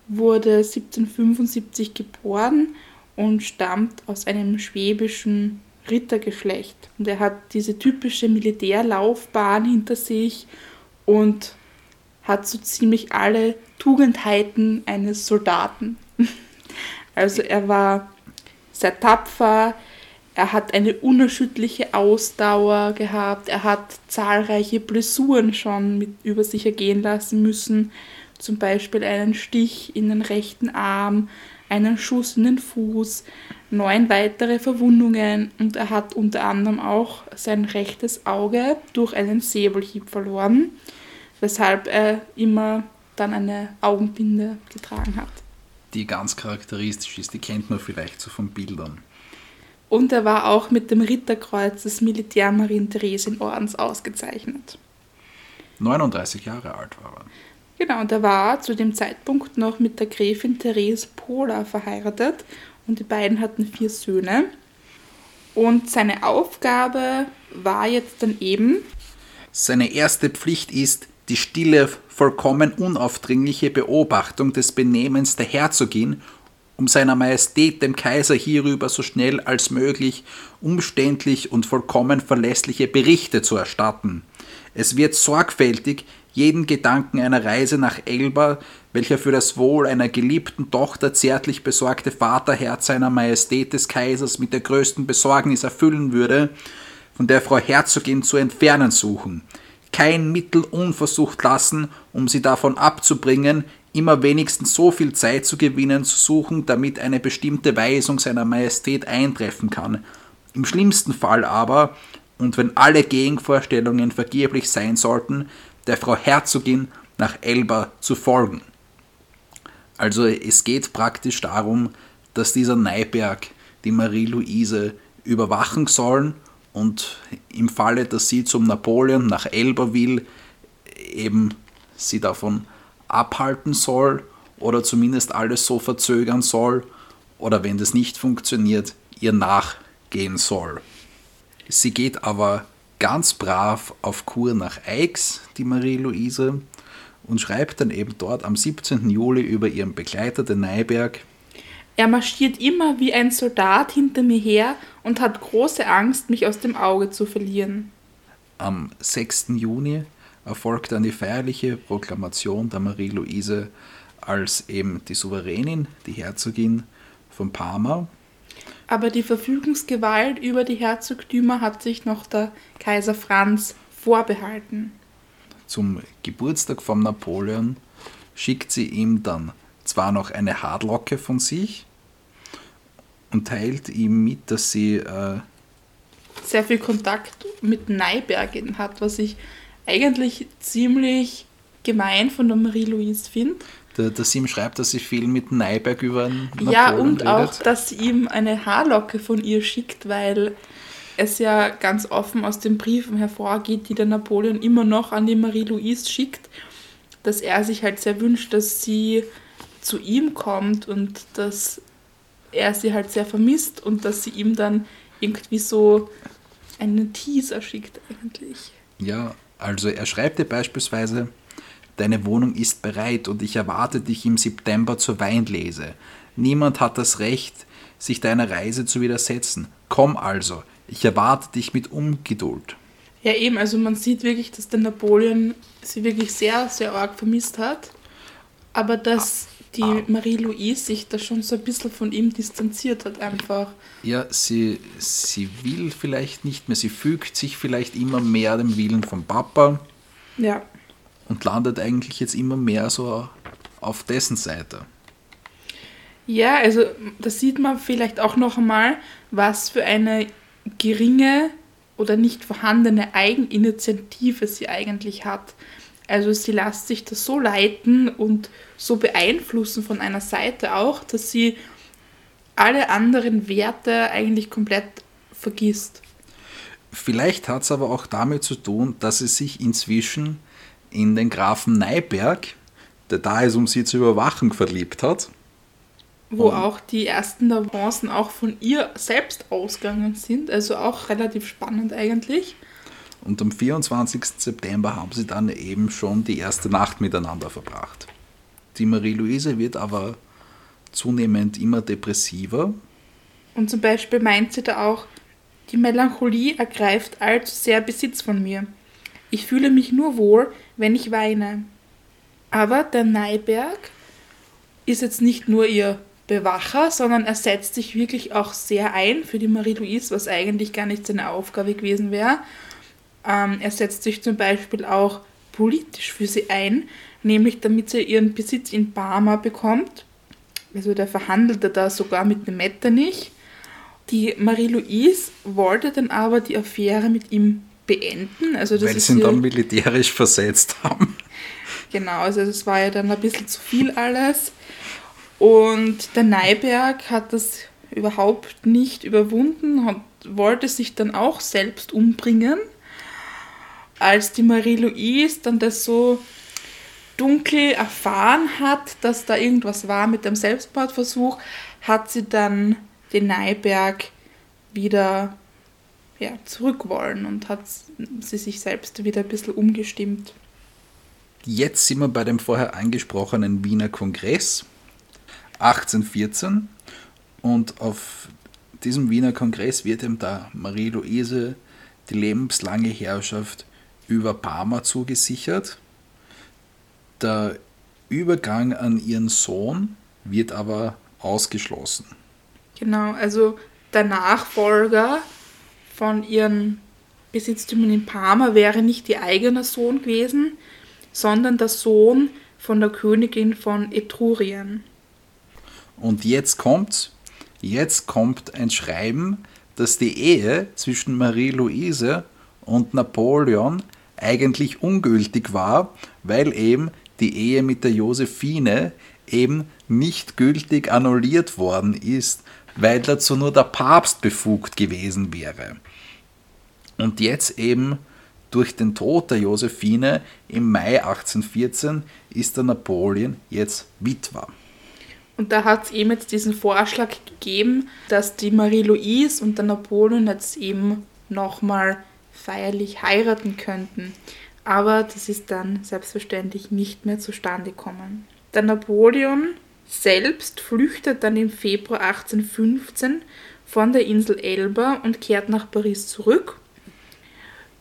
wurde 1775 geboren und stammt aus einem schwäbischen Rittergeschlecht. Und er hat diese typische Militärlaufbahn hinter sich und hat so ziemlich alle Tugendheiten eines Soldaten. Also er war sehr tapfer, er hat eine unerschütterliche Ausdauer gehabt, er hat zahlreiche Blessuren schon mit über sich ergehen lassen müssen, zum Beispiel einen Stich in den rechten Arm, einen Schuss in den Fuß, neun weitere Verwundungen und er hat unter anderem auch sein rechtes Auge durch einen Säbelhieb verloren, weshalb er immer dann eine Augenbinde getragen hat. Die ganz charakteristisch ist, die kennt man vielleicht so von Bildern. Und er war auch mit dem Ritterkreuz des Militärmarien Theresienordens ausgezeichnet. 39 Jahre alt war er. Genau, und er war zu dem Zeitpunkt noch mit der Gräfin Therese Pola verheiratet und die beiden hatten vier Söhne. Und seine Aufgabe war jetzt dann eben. Seine erste Pflicht ist, die stille, vollkommen unaufdringliche Beobachtung des Benehmens der Herzogin, um seiner Majestät dem Kaiser hierüber so schnell als möglich umständlich und vollkommen verlässliche Berichte zu erstatten. Es wird sorgfältig jeden Gedanken einer Reise nach Elba, welcher für das Wohl einer geliebten Tochter zärtlich besorgte Vaterherz seiner Majestät des Kaisers mit der größten Besorgnis erfüllen würde, von der Frau Herzogin zu entfernen suchen, kein Mittel unversucht lassen, um sie davon abzubringen, immer wenigstens so viel Zeit zu gewinnen zu suchen, damit eine bestimmte Weisung seiner Majestät eintreffen kann. Im schlimmsten Fall aber, und wenn alle Gegenvorstellungen vergeblich sein sollten, der Frau Herzogin nach Elba zu folgen. Also es geht praktisch darum, dass dieser Neiberg die Marie-Louise überwachen soll und im Falle, dass sie zum Napoleon nach Elba will, eben sie davon abhalten soll oder zumindest alles so verzögern soll oder wenn das nicht funktioniert, ihr nachgehen soll. Sie geht aber ganz brav auf Kur nach Aix, die Marie-Louise, und schreibt dann eben dort am 17. Juli über ihren Begleiter, den Neiberg. Er marschiert immer wie ein Soldat hinter mir her und hat große Angst, mich aus dem Auge zu verlieren. Am 6. Juni erfolgt dann die feierliche Proklamation der Marie-Louise als eben die Souveränin, die Herzogin von Parma aber die Verfügungsgewalt über die Herzogtümer hat sich noch der Kaiser Franz vorbehalten. Zum Geburtstag von Napoleon schickt sie ihm dann zwar noch eine Haarlocke von sich und teilt ihm mit, dass sie äh, sehr viel Kontakt mit Neibergen hat, was ich eigentlich ziemlich gemein von der Marie-Louise finde der, der Sim schreibt, dass sie viel mit Neiberg über Napoleon Ja, und redet. auch, dass sie ihm eine Haarlocke von ihr schickt, weil es ja ganz offen aus den Briefen hervorgeht, die der Napoleon immer noch an die Marie-Louise schickt, dass er sich halt sehr wünscht, dass sie zu ihm kommt und dass er sie halt sehr vermisst und dass sie ihm dann irgendwie so einen Teaser schickt eigentlich. Ja, also er schreibt dir beispielsweise, Deine Wohnung ist bereit und ich erwarte dich im September zur Weinlese. Niemand hat das Recht, sich deiner Reise zu widersetzen. Komm also, ich erwarte dich mit Ungeduld. Ja, eben, also man sieht wirklich, dass der Napoleon sie wirklich sehr, sehr arg vermisst hat. Aber dass die ah. Marie-Louise sich da schon so ein bisschen von ihm distanziert hat, einfach. Ja, sie, sie will vielleicht nicht mehr, sie fügt sich vielleicht immer mehr dem Willen vom Papa. Ja und landet eigentlich jetzt immer mehr so auf dessen Seite. Ja, also da sieht man vielleicht auch noch einmal, was für eine geringe oder nicht vorhandene Eigeninitiative sie eigentlich hat. Also sie lässt sich das so leiten und so beeinflussen von einer Seite auch, dass sie alle anderen Werte eigentlich komplett vergisst. Vielleicht hat es aber auch damit zu tun, dass sie sich inzwischen in den Grafen Neiberg, der da ist, um sie zu überwachen, verliebt hat. Wo auch die ersten Avancen auch von ihr selbst ausgegangen sind. Also auch relativ spannend eigentlich. Und am 24. September haben sie dann eben schon die erste Nacht miteinander verbracht. Die Marie-Louise wird aber zunehmend immer depressiver. Und zum Beispiel meint sie da auch, die Melancholie ergreift allzu sehr Besitz von mir. Ich fühle mich nur wohl, wenn ich weine. Aber der Neiberg ist jetzt nicht nur ihr Bewacher, sondern er setzt sich wirklich auch sehr ein für die Marie-Louise, was eigentlich gar nicht seine Aufgabe gewesen wäre. Ähm, er setzt sich zum Beispiel auch politisch für sie ein, nämlich damit sie ihren Besitz in Parma bekommt. Also der verhandelte da sogar mit dem Metternich. Die Marie-Louise wollte dann aber die Affäre mit ihm beenden. Also das Weil sie ihn dann militärisch versetzt haben. Genau, also es war ja dann ein bisschen zu viel alles. Und der Neiberg hat das überhaupt nicht überwunden und wollte sich dann auch selbst umbringen. Als die Marie-Louise dann das so dunkel erfahren hat, dass da irgendwas war mit dem Selbstmordversuch, hat sie dann den Neiberg wieder ja, zurück wollen und hat sie sich selbst wieder ein bisschen umgestimmt. Jetzt sind wir bei dem vorher angesprochenen Wiener Kongress 1814 und auf diesem Wiener Kongress wird ihm da Marie-Louise die lebenslange Herrschaft über Parma zugesichert. Der Übergang an ihren Sohn wird aber ausgeschlossen. Genau, also der Nachfolger von ihren Besitztümern in Parma wäre nicht ihr eigener Sohn gewesen, sondern der Sohn von der Königin von Etrurien. Und jetzt kommt's, jetzt kommt ein Schreiben, dass die Ehe zwischen Marie-Louise und Napoleon eigentlich ungültig war, weil eben die Ehe mit der Josephine eben nicht gültig annulliert worden ist, weil dazu nur der Papst befugt gewesen wäre. Und jetzt eben durch den Tod der Josephine im Mai 1814 ist der Napoleon jetzt Witwer. Und da hat es eben jetzt diesen Vorschlag gegeben, dass die Marie-Louise und der Napoleon jetzt eben nochmal feierlich heiraten könnten. Aber das ist dann selbstverständlich nicht mehr zustande gekommen. Der Napoleon selbst flüchtet dann im Februar 1815 von der Insel Elba und kehrt nach Paris zurück.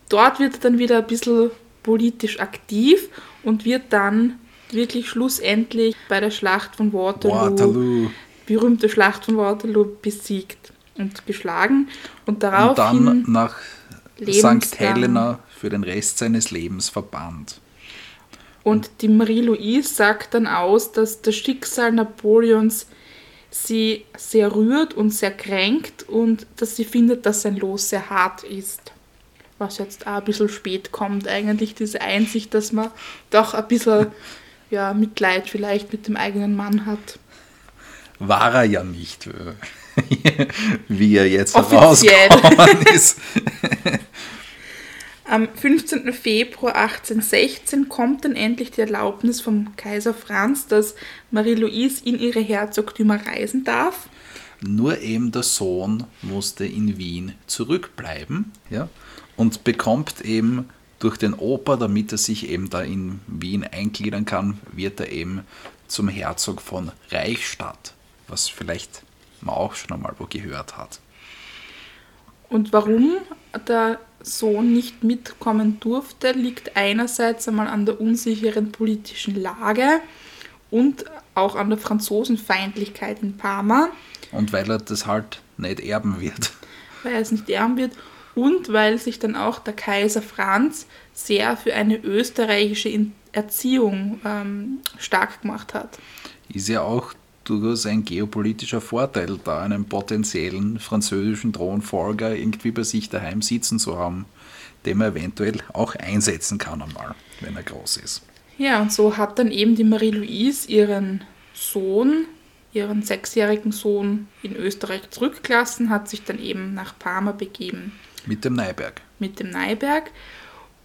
Dort wird er dann wieder ein bisschen politisch aktiv und wird dann wirklich schlussendlich bei der Schlacht von Waterloo, Waterloo. berühmte Schlacht von Waterloo, besiegt und geschlagen. Und daraufhin und dann nach St. Helena für den Rest seines Lebens verbannt. Und die Marie-Louise sagt dann aus, dass das Schicksal Napoleons sie sehr rührt und sehr kränkt und dass sie findet, dass sein Los sehr hart ist. Was jetzt auch ein bisschen spät kommt, eigentlich diese Einsicht, dass man doch ein bisschen ja, Mitleid vielleicht mit dem eigenen Mann hat. War er ja nicht, wie er jetzt herausgekommen ist. Am 15. Februar 1816 kommt dann endlich die Erlaubnis vom Kaiser Franz, dass Marie-Louise in ihre Herzogtümer reisen darf. Nur eben der Sohn musste in Wien zurückbleiben ja, und bekommt eben durch den Opa, damit er sich eben da in Wien eingliedern kann, wird er eben zum Herzog von Reichstadt, was vielleicht man auch schon einmal wo gehört hat. Und warum der Sohn nicht mitkommen durfte, liegt einerseits einmal an der unsicheren politischen Lage und auch an der Franzosenfeindlichkeit in Parma. Und weil er das halt nicht erben wird. Weil er es nicht erben wird und weil sich dann auch der Kaiser Franz sehr für eine österreichische Erziehung ähm, stark gemacht hat. Ist ja auch durchaus ein geopolitischer Vorteil, da einen potenziellen französischen Thronfolger irgendwie bei sich daheim sitzen zu haben, den man eventuell auch einsetzen kann einmal, wenn er groß ist. Ja, und so hat dann eben die Marie-Louise ihren Sohn ihren sechsjährigen Sohn in Österreich zurückgelassen, hat sich dann eben nach Parma begeben. Mit dem Neiberg. Mit dem Neiberg.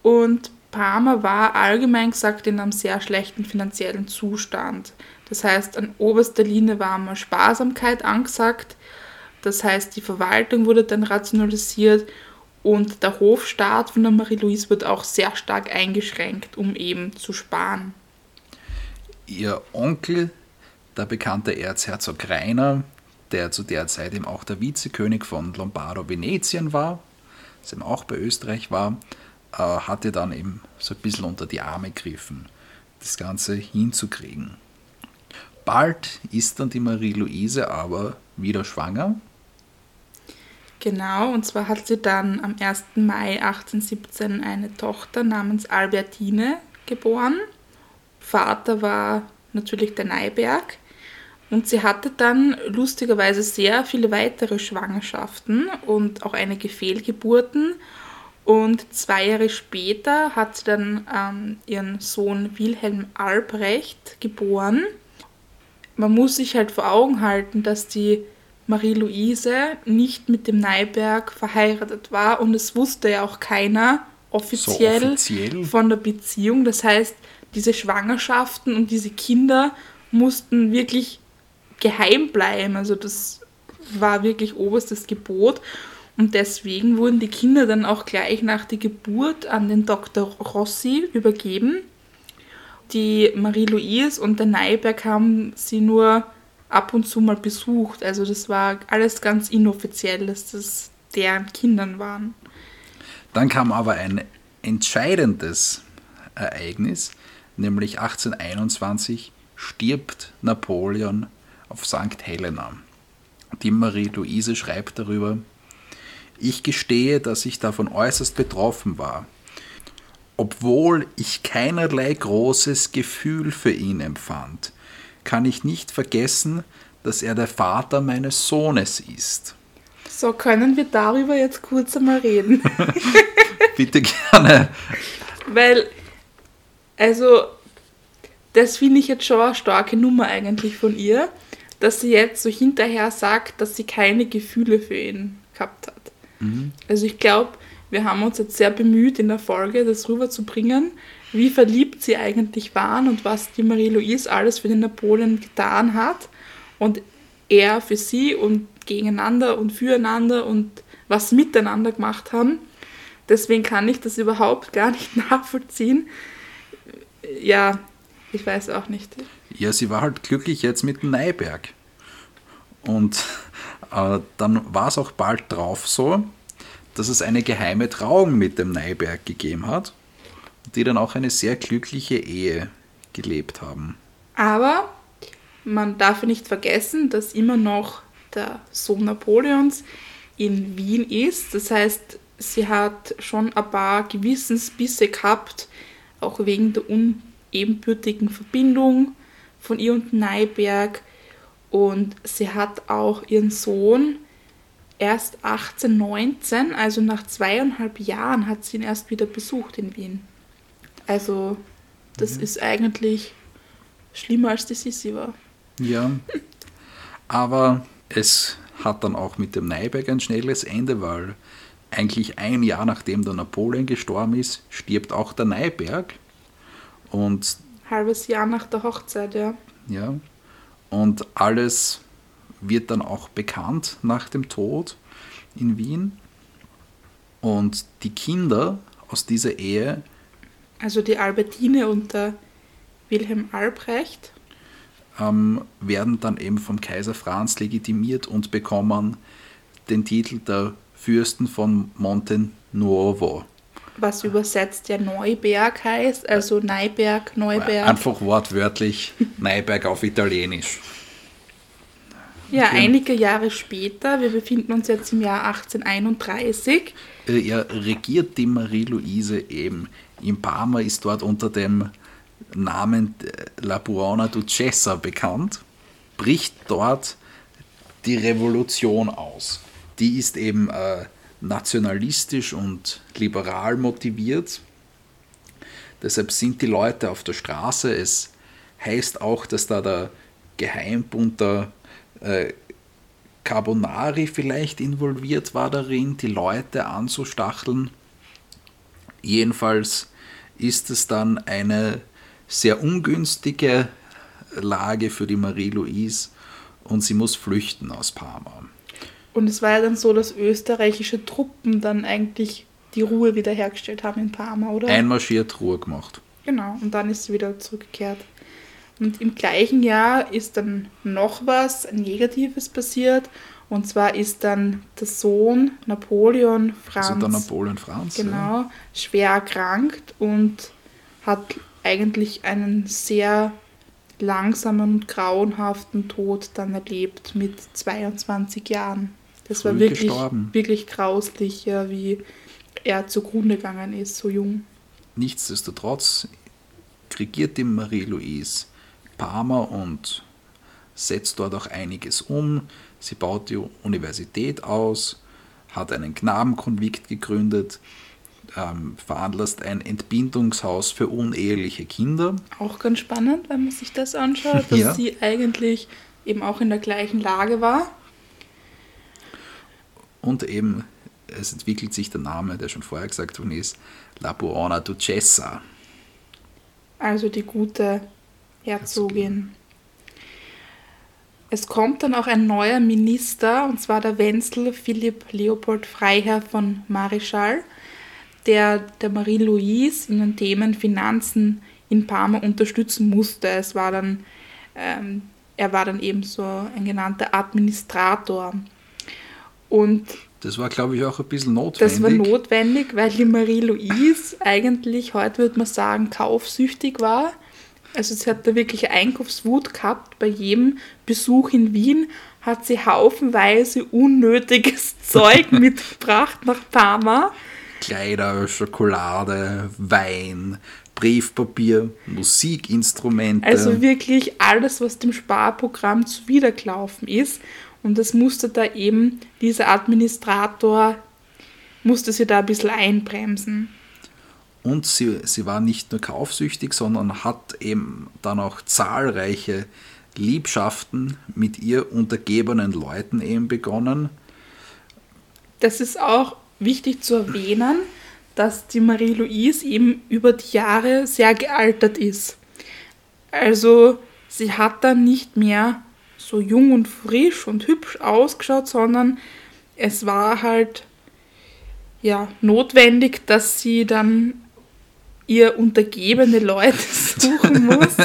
Und Parma war allgemein gesagt in einem sehr schlechten finanziellen Zustand. Das heißt, an oberster Linie war einmal Sparsamkeit angesagt. Das heißt, die Verwaltung wurde dann rationalisiert und der Hofstaat von der Marie-Louise wird auch sehr stark eingeschränkt, um eben zu sparen. Ihr Onkel, der bekannte Erzherzog Rainer, der zu der Zeit eben auch der Vizekönig von Lombardo-Venetien war, das eben auch bei Österreich war, äh, hatte dann eben so ein bisschen unter die Arme gegriffen, das Ganze hinzukriegen. Bald ist dann die Marie-Louise aber wieder schwanger. Genau, und zwar hat sie dann am 1. Mai 1817 eine Tochter namens Albertine geboren. Vater war natürlich der Neiberg. Und sie hatte dann lustigerweise sehr viele weitere Schwangerschaften und auch einige Fehlgeburten. Und zwei Jahre später hat sie dann ähm, ihren Sohn Wilhelm Albrecht geboren. Man muss sich halt vor Augen halten, dass die Marie-Louise nicht mit dem Neiberg verheiratet war und es wusste ja auch keiner offiziell, so offiziell, von der Beziehung. Das heißt, diese Schwangerschaften und diese Kinder mussten wirklich geheim bleiben. Also das war wirklich oberstes Gebot. Und deswegen wurden die Kinder dann auch gleich nach der Geburt an den Dr. Rossi übergeben. Die Marie-Louise und der Neiberg haben sie nur ab und zu mal besucht. Also das war alles ganz inoffiziell, dass das deren Kindern waren. Dann kam aber ein entscheidendes Ereignis, nämlich 1821 stirbt Napoleon auf St. Helena. Die Marie-Louise schreibt darüber, ich gestehe, dass ich davon äußerst betroffen war, obwohl ich keinerlei großes Gefühl für ihn empfand, kann ich nicht vergessen, dass er der Vater meines Sohnes ist. So, können wir darüber jetzt kurz einmal reden? Bitte gerne. Weil, also, das finde ich jetzt schon eine starke Nummer eigentlich von ihr, dass sie jetzt so hinterher sagt, dass sie keine Gefühle für ihn gehabt hat. Mhm. Also ich glaube, wir haben uns jetzt sehr bemüht in der Folge, das rüberzubringen, wie verliebt sie eigentlich waren und was die Marie-Louise alles für den Napoleon getan hat und er für sie und gegeneinander und füreinander und was miteinander gemacht haben. Deswegen kann ich das überhaupt gar nicht nachvollziehen. Ja, ich weiß auch nicht. Ja, sie war halt glücklich jetzt mit Neiberg. Und äh, dann war es auch bald drauf so, dass es eine geheime Trauung mit dem Neiberg gegeben hat die dann auch eine sehr glückliche Ehe gelebt haben. Aber man darf nicht vergessen, dass immer noch der Sohn Napoleons in Wien ist. Das heißt, sie hat schon ein paar Gewissensbisse gehabt, auch wegen der unebenbürtigen Verbindung von ihr und Neiberg. Und sie hat auch ihren Sohn erst 1819, also nach zweieinhalb Jahren, hat sie ihn erst wieder besucht in Wien. Also, das mhm. ist eigentlich schlimmer als die Sissi war. Ja, aber es hat dann auch mit dem Neiberg ein schnelles Ende, weil eigentlich ein Jahr nachdem der Napoleon gestorben ist, stirbt auch der Neiberg. Und halbes Jahr nach der Hochzeit, ja. Ja. Und alles wird dann auch bekannt nach dem Tod in Wien. Und die Kinder aus dieser Ehe also die Albertine und der Wilhelm Albrecht. Ähm, werden dann eben vom Kaiser Franz legitimiert und bekommen den Titel der Fürsten von Monte Nuovo. Was übersetzt ja Neuberg heißt, also Neiberg, Neuberg. Einfach wortwörtlich Neiberg auf Italienisch. Ja, einige Jahre später, wir befinden uns jetzt im Jahr 1831. Äh, ja, regiert die Marie-Louise eben in Parma ist dort unter dem Namen La Buona Duchessa bekannt, bricht dort die Revolution aus. Die ist eben äh, nationalistisch und liberal motiviert. Deshalb sind die Leute auf der Straße. Es heißt auch, dass da der Geheimbund der äh, Carbonari vielleicht involviert war darin, die Leute anzustacheln. Jedenfalls ist es dann eine sehr ungünstige Lage für die Marie-Louise und sie muss flüchten aus Parma. Und es war ja dann so, dass österreichische Truppen dann eigentlich die Ruhe wiederhergestellt haben in Parma, oder? Einmarschiert, Ruhe gemacht. Genau, und dann ist sie wieder zurückgekehrt. Und im gleichen Jahr ist dann noch was Negatives passiert. Und zwar ist dann der Sohn Napoleon Franz, Also der Napoleon Franz. ja. genau, schwer erkrankt und hat eigentlich einen sehr langsamen und grauenhaften Tod dann erlebt mit 22 Jahren. Das war Früh wirklich, gestorben. wirklich grauslich, ja, wie er zugrunde gegangen ist, so jung. Nichtsdestotrotz regiert die Marie-Louise Parma und setzt dort auch einiges um. Sie baut die Universität aus, hat einen Knabenkonvikt gegründet, ähm, veranlasst ein Entbindungshaus für uneheliche Kinder. Auch ganz spannend, wenn man sich das anschaut, dass Ja. sie eigentlich eben auch in der gleichen Lage war. Und eben, es entwickelt sich der Name, der schon vorher gesagt worden ist, La Buona Duchessa. Also die gute Herzogin. Es kommt dann auch ein neuer Minister, und zwar der Wenzel Philipp Leopold Freiherr von Marischal, der der Marie-Louise in den Themen Finanzen in Parma unterstützen musste. Es war dann, ähm, er war dann eben so ein genannter Administrator. Und Das war, glaube ich, auch ein bisschen notwendig. das war notwendig, weil die Marie-Louise eigentlich, heute würde man sagen, kaufsüchtig war. Also sie hat da wirklich Einkaufswut gehabt. Bei jedem Besuch in Wien hat sie haufenweise unnötiges Zeug mitgebracht nach Parma. Kleider, Schokolade, Wein, Briefpapier, Musikinstrumente. Also wirklich alles, was dem Sparprogramm zuwidergelaufen ist. Und das musste da eben dieser Administrator, musste sie da ein bisschen einbremsen. Und sie, sie war nicht nur kaufsüchtig, sondern hat eben dann auch zahlreiche Liebschaften mit ihr untergebenen Leuten eben begonnen. Das ist auch wichtig zu erwähnen, dass die Marie-Louise eben über die Jahre sehr gealtert ist. Also sie hat dann nicht mehr so jung und frisch und hübsch ausgeschaut, sondern es war halt ja notwendig, dass sie dann ihr untergebene Leute suchen muss.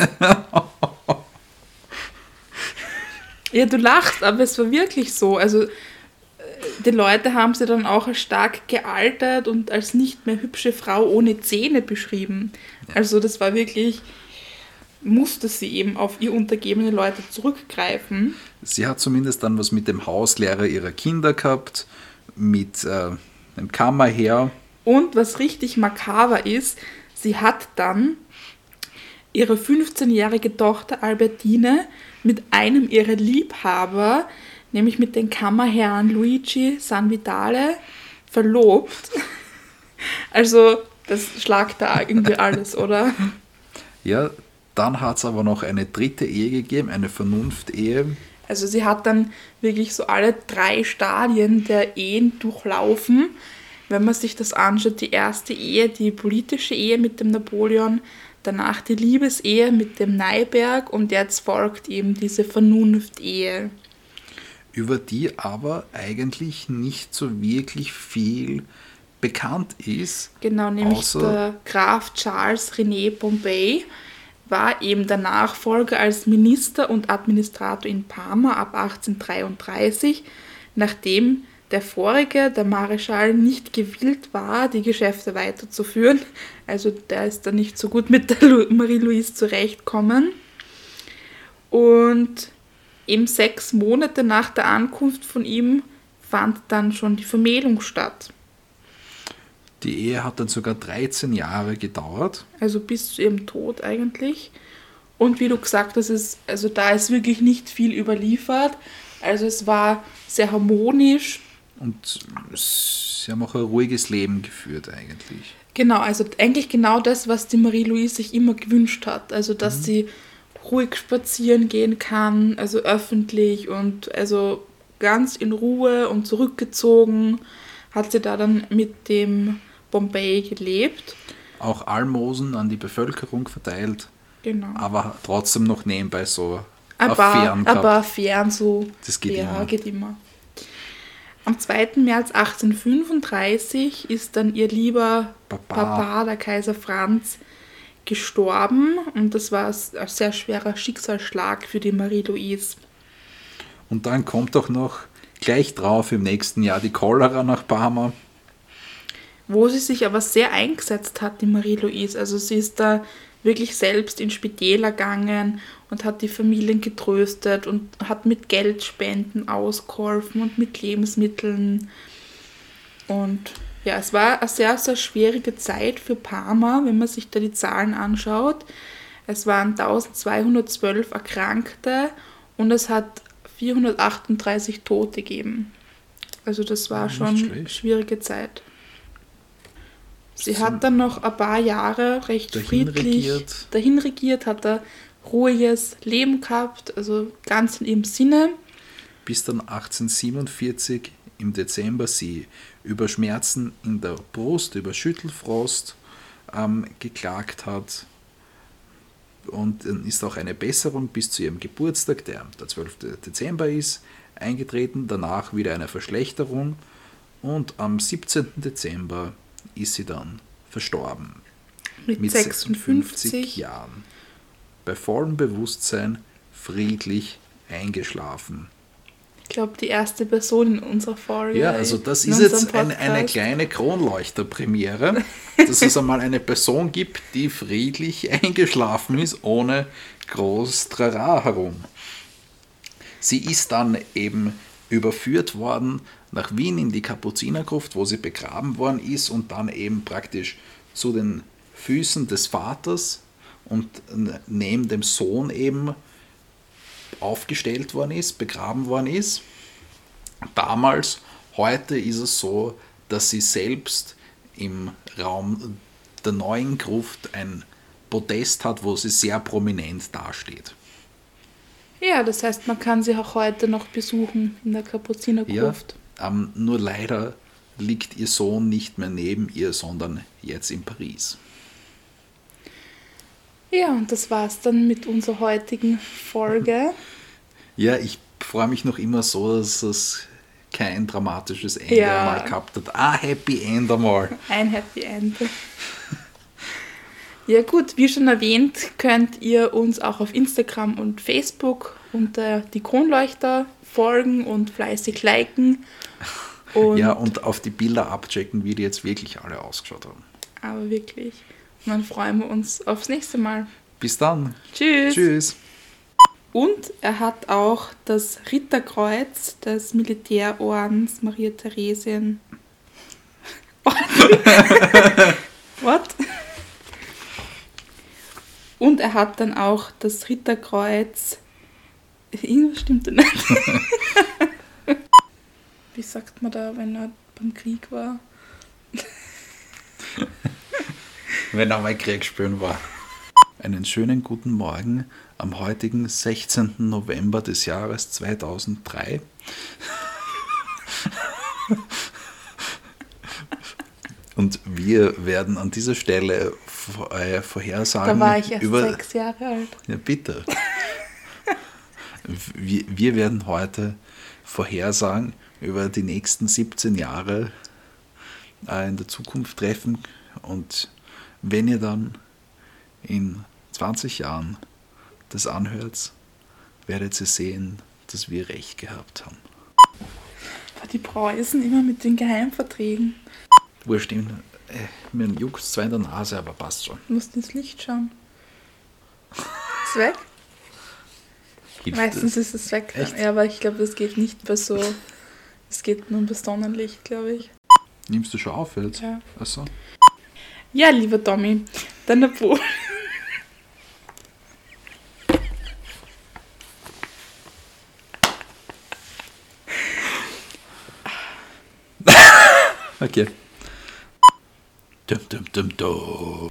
Ja, du lachst, aber es war wirklich so. Also äh, die Leute haben sie dann auch als stark gealtert und als nicht mehr hübsche Frau ohne Zähne beschrieben. Also das war wirklich, musste sie eben auf ihr untergebene Leute zurückgreifen. Sie hat zumindest dann was mit dem Hauslehrer ihrer Kinder gehabt, mit äh, dem Kammerherr. Und was richtig makaber ist, sie hat dann ihre 15-jährige Tochter Albertine mit einem ihrer Liebhaber, nämlich mit dem Kammerherrn Luigi Sanvitale, verlobt. Also, das schlagt da irgendwie alles, oder? Ja, dann hat es aber noch eine dritte Ehe gegeben, eine Vernunftehe. Also sie hat dann wirklich so alle drei Stadien der Ehen durchlaufen. Wenn man sich das anschaut, die erste Ehe, die politische Ehe mit dem Napoleon, danach die Liebesehe mit dem Neiberg und jetzt folgt eben diese Vernunftehe. über die aber eigentlich nicht so wirklich viel bekannt ist. Genau, nämlich der Graf Charles René Pompey war eben der Nachfolger als Minister und Administrator in Parma ab 1833, nachdem der vorige, der Marischal, nicht gewillt war, die Geschäfte weiterzuführen. Also der ist da nicht so gut mit der Marie-Louise zurechtkommen. Und eben sechs Monate nach der Ankunft von ihm fand dann schon die Vermählung statt. Die Ehe hat dann sogar 13 Jahre gedauert. Also bis zu ihrem Tod eigentlich. Und wie du gesagt hast, ist, also da ist wirklich nicht viel überliefert. Also es war sehr harmonisch. Und sie haben auch ein ruhiges Leben geführt eigentlich. Genau, also eigentlich genau das, was die Marie-Louise sich immer gewünscht hat. Also dass sie ruhig spazieren gehen kann, also öffentlich und also ganz in Ruhe und zurückgezogen hat sie da dann mit dem Bombay gelebt. Auch Almosen an die Bevölkerung verteilt, Genau. aber trotzdem noch nebenbei so ein paar, Affären ein gehabt. Affären so. Das geht ja, immer. geht immer. Am 2. März 1835 ist dann ihr lieber Papa. Papa, der Kaiser Franz, gestorben und das war ein sehr schwerer Schicksalsschlag für die Marie-Louise. Und dann kommt doch noch gleich drauf im nächsten Jahr die Cholera nach Parma. Wo sie sich aber sehr eingesetzt hat, die Marie-Louise. Also sie ist da wirklich selbst in Spitäler gegangen und hat die Familien getröstet und hat mit Geldspenden ausgeholfen und mit Lebensmitteln. Und ja, es war eine sehr, sehr schwierige Zeit für Parma, wenn man sich da die Zahlen anschaut. Es waren 1212 Erkrankte und es hat 438 Tote gegeben. Also das war nicht schon eine schlecht. schwierige Zeit. Sie hat dann noch ein paar Jahre recht dahin friedlich regiert. dahin regiert, hat ein ruhiges Leben gehabt, also ganz in ihrem Sinne. bis dann 1847 im Dezember sie über Schmerzen in der Brust, über Schüttelfrost ähm, geklagt hat. Und dann ist auch eine Besserung bis zu ihrem Geburtstag, der der 12. Dezember ist, eingetreten. Danach wieder eine Verschlechterung. Und am 17. Dezember ist sie dann verstorben. Mit, Mit 56. 56 Jahren. Bei vollem Bewusstsein, friedlich eingeschlafen. Ich glaube, die erste Person in unserer Folge. Ja, also das ist jetzt ein, eine kleine Kronleuchterpremiere, dass es einmal eine Person gibt, die friedlich eingeschlafen ist, ohne groß Trara herum. Sie ist dann eben überführt worden nach Wien in die Kapuzinergruft, wo sie begraben worden ist und dann eben praktisch zu den Füßen des Vaters und neben dem Sohn eben aufgestellt worden ist, begraben worden ist damals, heute ist es so, dass sie selbst im Raum der neuen Gruft ein Podest hat, wo sie sehr prominent dasteht. Ja, das heißt, man kann sie auch heute noch besuchen in der Ja, Kapuzinergruft. ähm, nur leider liegt ihr Sohn nicht mehr neben ihr, sondern jetzt in Paris. Ja. und das war's dann mit unserer heutigen Folge. Ja, ich freue mich noch immer so, dass es kein dramatisches Ende Ja. einmal gehabt hat. Ah, Happy End einmal. Ein Happy End. Ja gut, wie schon erwähnt, könnt ihr uns auch auf Instagram und Facebook unter die Kronleuchter folgen und fleißig liken. Und ja, und auf die Bilder abchecken, wie die jetzt wirklich alle ausgeschaut haben. aber wirklich. Und dann freuen wir uns aufs nächste Mal. Bis dann. Tschüss. Tschüss. Und er hat auch das Ritterkreuz des Militärordens Maria Theresien. What? Und er hat dann auch das Ritterkreuz. Irgendwas stimmt da nicht. Wie sagt man da, wenn er beim Krieg war? wenn er mal Krieg spüren war. Einen schönen guten Morgen am heutigen 16. November des Jahres 2003. Und wir werden an dieser Stelle vor- äh, vorhersagen Da war ich erst über sechs Jahre alt. ja, bitte. Wir, wir werden heute vorhersagen über die nächsten 17 Jahre äh, in der Zukunft treffen. Und wenn ihr dann in 20 Jahren das anhört, werdet ihr sehen, dass wir recht gehabt haben. Die Preußen immer mit den Geheimverträgen. Wurscht, äh, mir juckt zwar in der Nase, aber passt schon. Du musst ins Licht schauen. Ist weg? Hilft Meistens das? ist es weg. Echt? Ja, aber ich glaube, das geht nicht bei so. Es geht nur bis Sonnenlicht, glaube ich. Nimmst du schon auf jetzt? Ja. Achso. Ja, Tommy, dann der Bo. Okay. Dum, dum, dum, dum.